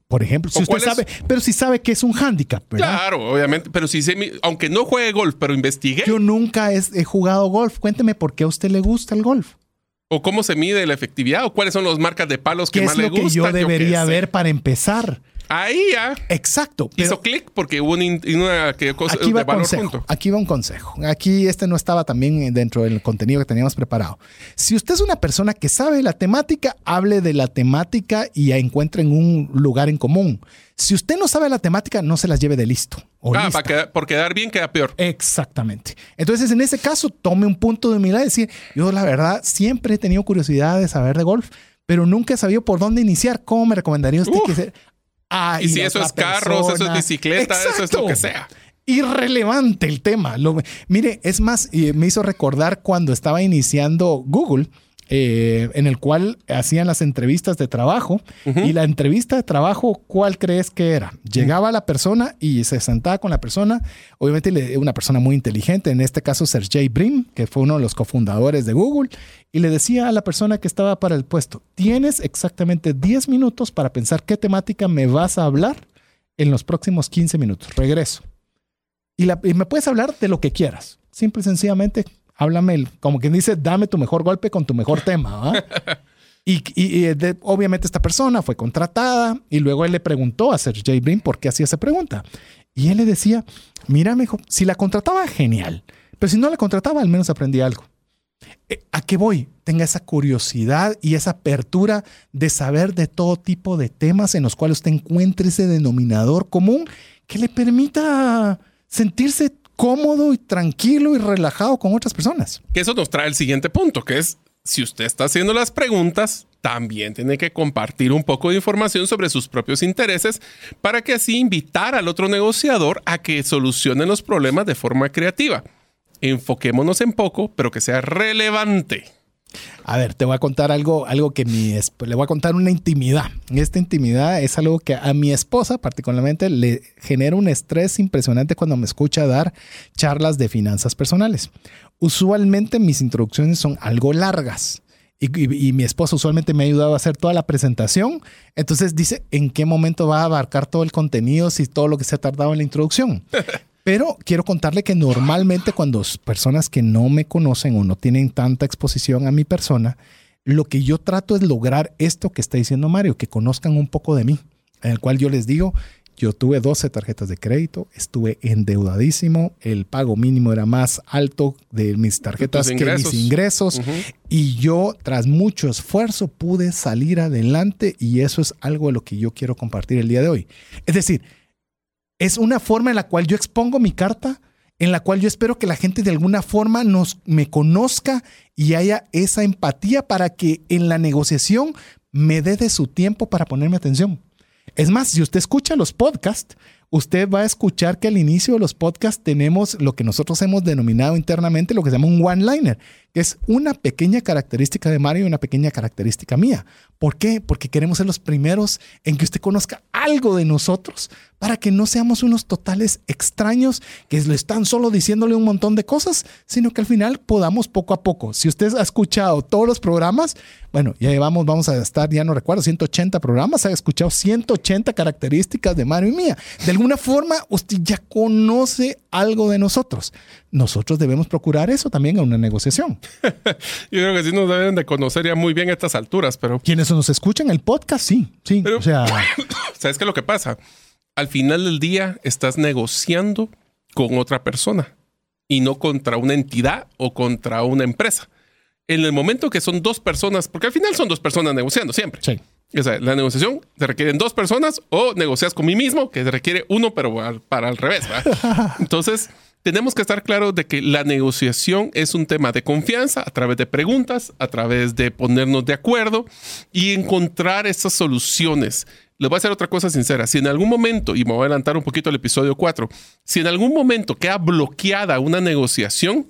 Por ejemplo, si usted sabe, pero si sabe que es un hándicap, Claro, obviamente, pero si se, aunque no juegue golf, pero investigue. Yo nunca he, jugado golf. Cuénteme por qué a usted le gusta el golf. O cómo se mide la efectividad, o cuáles son las marcas de palos que más le gustan. ¿Qué es lo que yo debería ver para empezar? Ahí ya. Exacto. Hizo clic porque hubo una, cosa aquí va de valor consejo, Aquí va un consejo. Aquí este no estaba también dentro del contenido que teníamos preparado. Si usted es una persona que sabe la temática, hable de la temática y encuentren un lugar en común. Si usted no sabe la temática, no se las lleve de listo. ah, para por quedar bien queda peor. Exactamente. Entonces, en ese caso, tome un punto de humildad y decir, yo la verdad siempre he tenido curiosidad de saber de golf, pero nunca he sabido por dónde iniciar. ¿Cómo me recomendaría usted que se... Y, si eso es carros, eso es bicicleta, eso es lo que sea irrelevante el tema. mire, es más, me hizo recordar cuando estaba iniciando Google. Eh, en el cual hacían las entrevistas de trabajo. Y la entrevista de trabajo, ¿cuál crees que era? Llegaba la persona y se sentaba con la persona, obviamente una persona muy inteligente, en este caso Sergey Brin, que fue uno de los cofundadores de Google, y le decía a la persona que estaba para el puesto, tienes exactamente 10 minutos para pensar qué temática me vas a hablar en los próximos 15 minutos. Regreso. Y, me puedes hablar de lo que quieras. Simple y sencillamente, háblame, como quien dice, dame tu mejor golpe con tu mejor tema. y, obviamente esta persona fue contratada y luego él le preguntó a Sergey Brin por qué hacía esa pregunta. Y él le decía, mira, mejor, si la contrataba, genial. Pero si no la contrataba, al menos aprendí algo. Eh, ¿A qué voy? Tenga esa curiosidad y esa apertura de saber de todo tipo de temas en los cuales usted encuentre ese denominador común que le permita sentirse cómodo y tranquilo y relajado con otras personas. Que eso nos trae el siguiente punto, que es si usted está haciendo las preguntas, también tiene que compartir un poco de información sobre sus propios intereses para que así invitar al otro negociador a que solucione los problemas de forma creativa. Enfoquémonos en poco, pero que sea relevante. A ver, te voy a contar algo, algo que mi le voy a contar una intimidad. Esta intimidad es algo que a mi esposa particularmente le genera un estrés impresionante cuando me escucha dar charlas de finanzas personales. Usualmente mis introducciones son algo largas. Y, mi esposa usualmente me ha ayudado a hacer toda la presentación. Entonces dice, ¿en qué momento va a abarcar todo el contenido si todo lo que se ha tardado en la introducción? Pero quiero contarle que normalmente cuando personas que no me conocen o no tienen tanta exposición a mi persona, lo que yo trato es lograr esto que está diciendo Mario, que conozcan un poco de mí, en el cual yo les digo, yo tuve 12 tarjetas de crédito, estuve endeudadísimo, el pago mínimo era más alto de mis tarjetas que mis ingresos. y yo tras mucho esfuerzo pude salir adelante y eso es algo de lo que yo quiero compartir el día de hoy. Es decir, es una forma en la cual yo expongo mi carta, en la cual yo espero que la gente de alguna forma nos, me conozca y haya esa empatía para que en la negociación me dé de su tiempo para ponerme atención. Es más, si usted escucha los podcasts, usted va a escuchar que al inicio de los podcasts tenemos lo que nosotros hemos denominado internamente lo que se llama un one-liner, es una pequeña característica de Mario y una pequeña característica mía. ¿Por qué? Porque queremos ser los primeros en que usted conozca algo de nosotros para que no seamos unos totales extraños que le están solo diciéndole un montón de cosas, sino que al final podamos poco a poco. Si usted ha escuchado todos los programas, bueno, ya llevamos, vamos a estar, ya no recuerdo, 180 programas, ha escuchado 180 características de Mario y mía. De alguna forma, usted ya conoce algo de nosotros. Nosotros debemos procurar eso también en una negociación. Yo creo que sí nos deben de conocer ya muy bien a estas alturas, pero... Quienes nos escuchan el podcast, sí, sí. o sea... ¿Sabes qué es lo que pasa? Al final del día estás negociando con otra persona y no contra una entidad o contra una empresa. En el momento que son dos personas, porque al final son dos personas negociando siempre. Sí. O sea, la negociación te requieren dos personas o negocias con mí mismo, que te requiere uno, pero para al revés. Entonces, tenemos que estar claros de que la negociación es un tema de confianza a través de preguntas, a través de ponernos de acuerdo y encontrar esas soluciones. Les voy a hacer otra cosa sincera. Si en algún momento, y me voy a adelantar un poquito al episodio 4, si en algún momento queda bloqueada una negociación,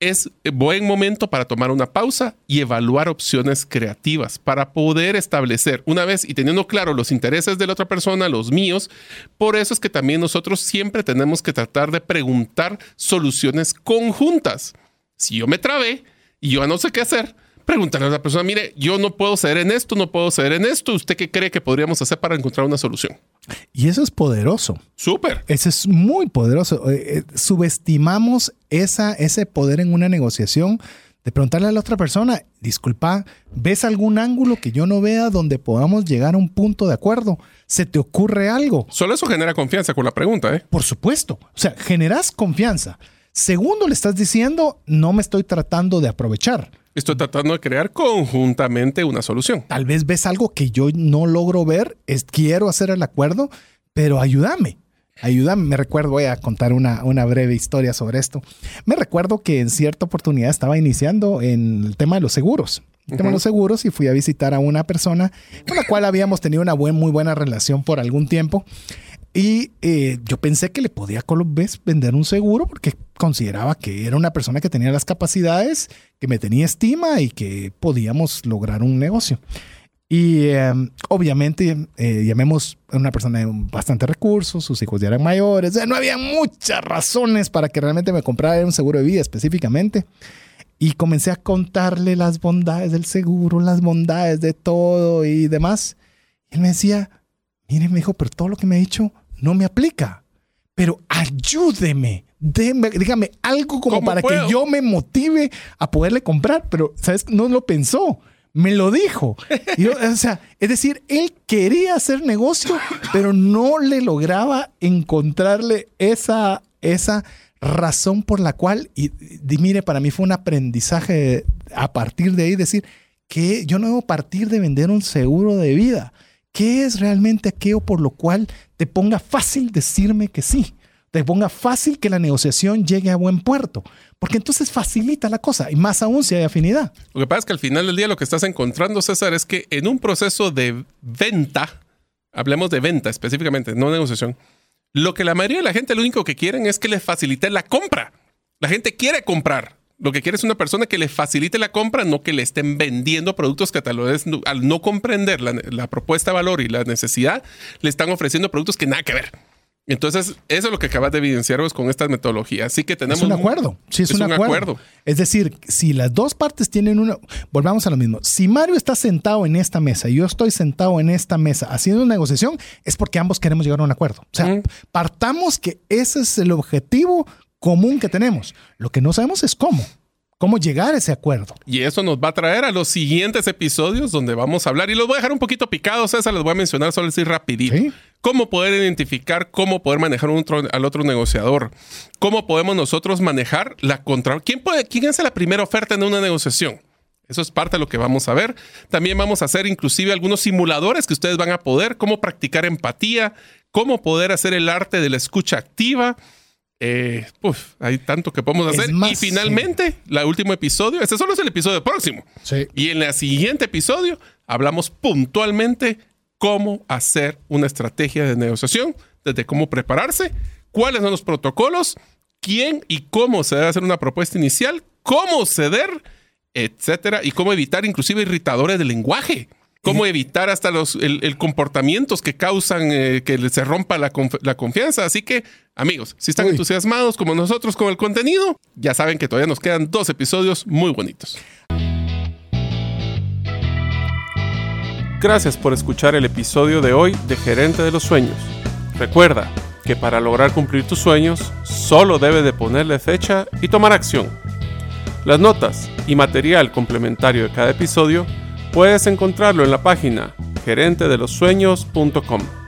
es buen momento para tomar una pausa y evaluar opciones creativas para poder establecer una vez y teniendo claro los intereses de la otra persona, los míos. Por eso es que también nosotros siempre tenemos que tratar de preguntar soluciones conjuntas. Si yo me trabé y yo no sé qué hacer, preguntarle a la persona, mire, yo no puedo ceder en esto, no puedo ceder en esto, ¿usted qué cree que podríamos hacer para encontrar una solución? Y eso es poderoso. Súper. Eso es muy poderoso. Eh, eh, subestimamos esa, ese poder en una negociación de preguntarle a la otra persona, disculpa, ¿ves algún ángulo que yo no vea donde podamos llegar a un punto de acuerdo? ¿Se te ocurre algo? Solo eso genera confianza con la pregunta, ¿eh? Por supuesto. O sea, generas confianza. Segundo, le estás diciendo, no me estoy tratando de aprovechar. Estoy tratando de crear conjuntamente una solución. Tal vez ves algo que yo no logro ver, es, quiero hacer el acuerdo, pero ayúdame. Ayúdame, me recuerdo, voy a contar una, una breve historia sobre esto. Me recuerdo que en cierta oportunidad estaba iniciando en el tema de los seguros. el tema de los seguros y fui a visitar a una persona con la cual habíamos tenido una buen, muy buena relación por algún tiempo. Y eh, yo pensé que le podía vez vender un seguro porque consideraba que era una persona que tenía las capacidades, que me tenía estima y que podíamos lograr un negocio. Y em, obviamente, eh, llamemos a una persona de bastante recursos, sus hijos ya eran mayores, no había muchas razones para que realmente me comprara un seguro de vida específicamente. Y comencé a contarle las bondades del seguro, las bondades de todo y demás. Y él me decía, mire, me dijo, pero todo lo que me ha dicho no me aplica. Pero ayúdeme, dígame algo como para que yo me motive a poderle comprar. Pero, ¿sabes? No lo pensó me lo dijo. o sea, es decir, él quería hacer negocio, pero no le lograba encontrarle esa, esa razón por la cual, y, mire, para mí fue un aprendizaje a partir de ahí, decir que yo no debo partir de vender un seguro de vida. ¿Qué es realmente aquello por lo cual te ponga fácil decirme que sí? Te ponga fácil que la negociación llegue a buen puerto porque entonces facilita la cosa y más aún si hay afinidad. Lo que pasa es que al final del día lo que estás encontrando, César, es que en un proceso de venta, hablemos de venta específicamente, no negociación, lo que la mayoría de la gente lo único que quieren es que le facilite la compra. La gente quiere comprar. Lo que quiere es una persona que le facilite la compra, no que le estén vendiendo productos que tal vez al no comprender la, la propuesta de valor y la necesidad, le están ofreciendo productos que nada que ver. Entonces, eso es lo que acabas de evidenciaros con estas metodologías. Así que tenemos... Es un acuerdo. Sí, es, un, acuerdo. Es decir, si las dos partes tienen una... Volvamos a lo mismo. Si Mario está sentado en esta mesa y yo estoy sentado en esta mesa haciendo una negociación, es porque ambos queremos llegar a un acuerdo. O sea, partamos que ese es el objetivo común que tenemos. Lo que no sabemos es cómo cómo llegar a ese acuerdo. Y eso nos va a traer a los siguientes episodios donde vamos a hablar. Y los voy a dejar un poquito picados, César, les voy a mencionar solo así rapidito. ¿Sí? cómo poder identificar, cómo poder manejar al otro negociador, cómo podemos nosotros manejar la contra... ¿Quién, puede, ¿Quién hace la primera oferta en una negociación? Eso es parte de lo que vamos a ver. También vamos a hacer inclusive algunos simuladores que ustedes van a poder, cómo practicar empatía, cómo poder hacer el arte de la escucha activa. Eh, hay tanto que podemos hacer. y finalmente, el último episodio, este solo es el episodio próximo. Y en el siguiente episodio hablamos puntualmente cómo hacer una estrategia de negociación, desde cómo prepararse, cuáles son los protocolos, quién y cómo se debe hacer una propuesta inicial, cómo ceder, etcétera, y cómo evitar inclusive irritadores del lenguaje. Cómo evitar hasta los el, comportamientos que causan eh, que se rompa la, confianza. Así que, amigos, si están entusiasmados como nosotros con el contenido, ya saben que todavía nos quedan dos episodios muy bonitos. Gracias por escuchar el episodio de hoy de Gerente de los Sueños. Recuerda que para lograr cumplir tus sueños, solo debes de ponerle fecha y tomar acción. Las notas y material complementario de cada episodio puedes encontrarlo en la página gerentedelosueños.com.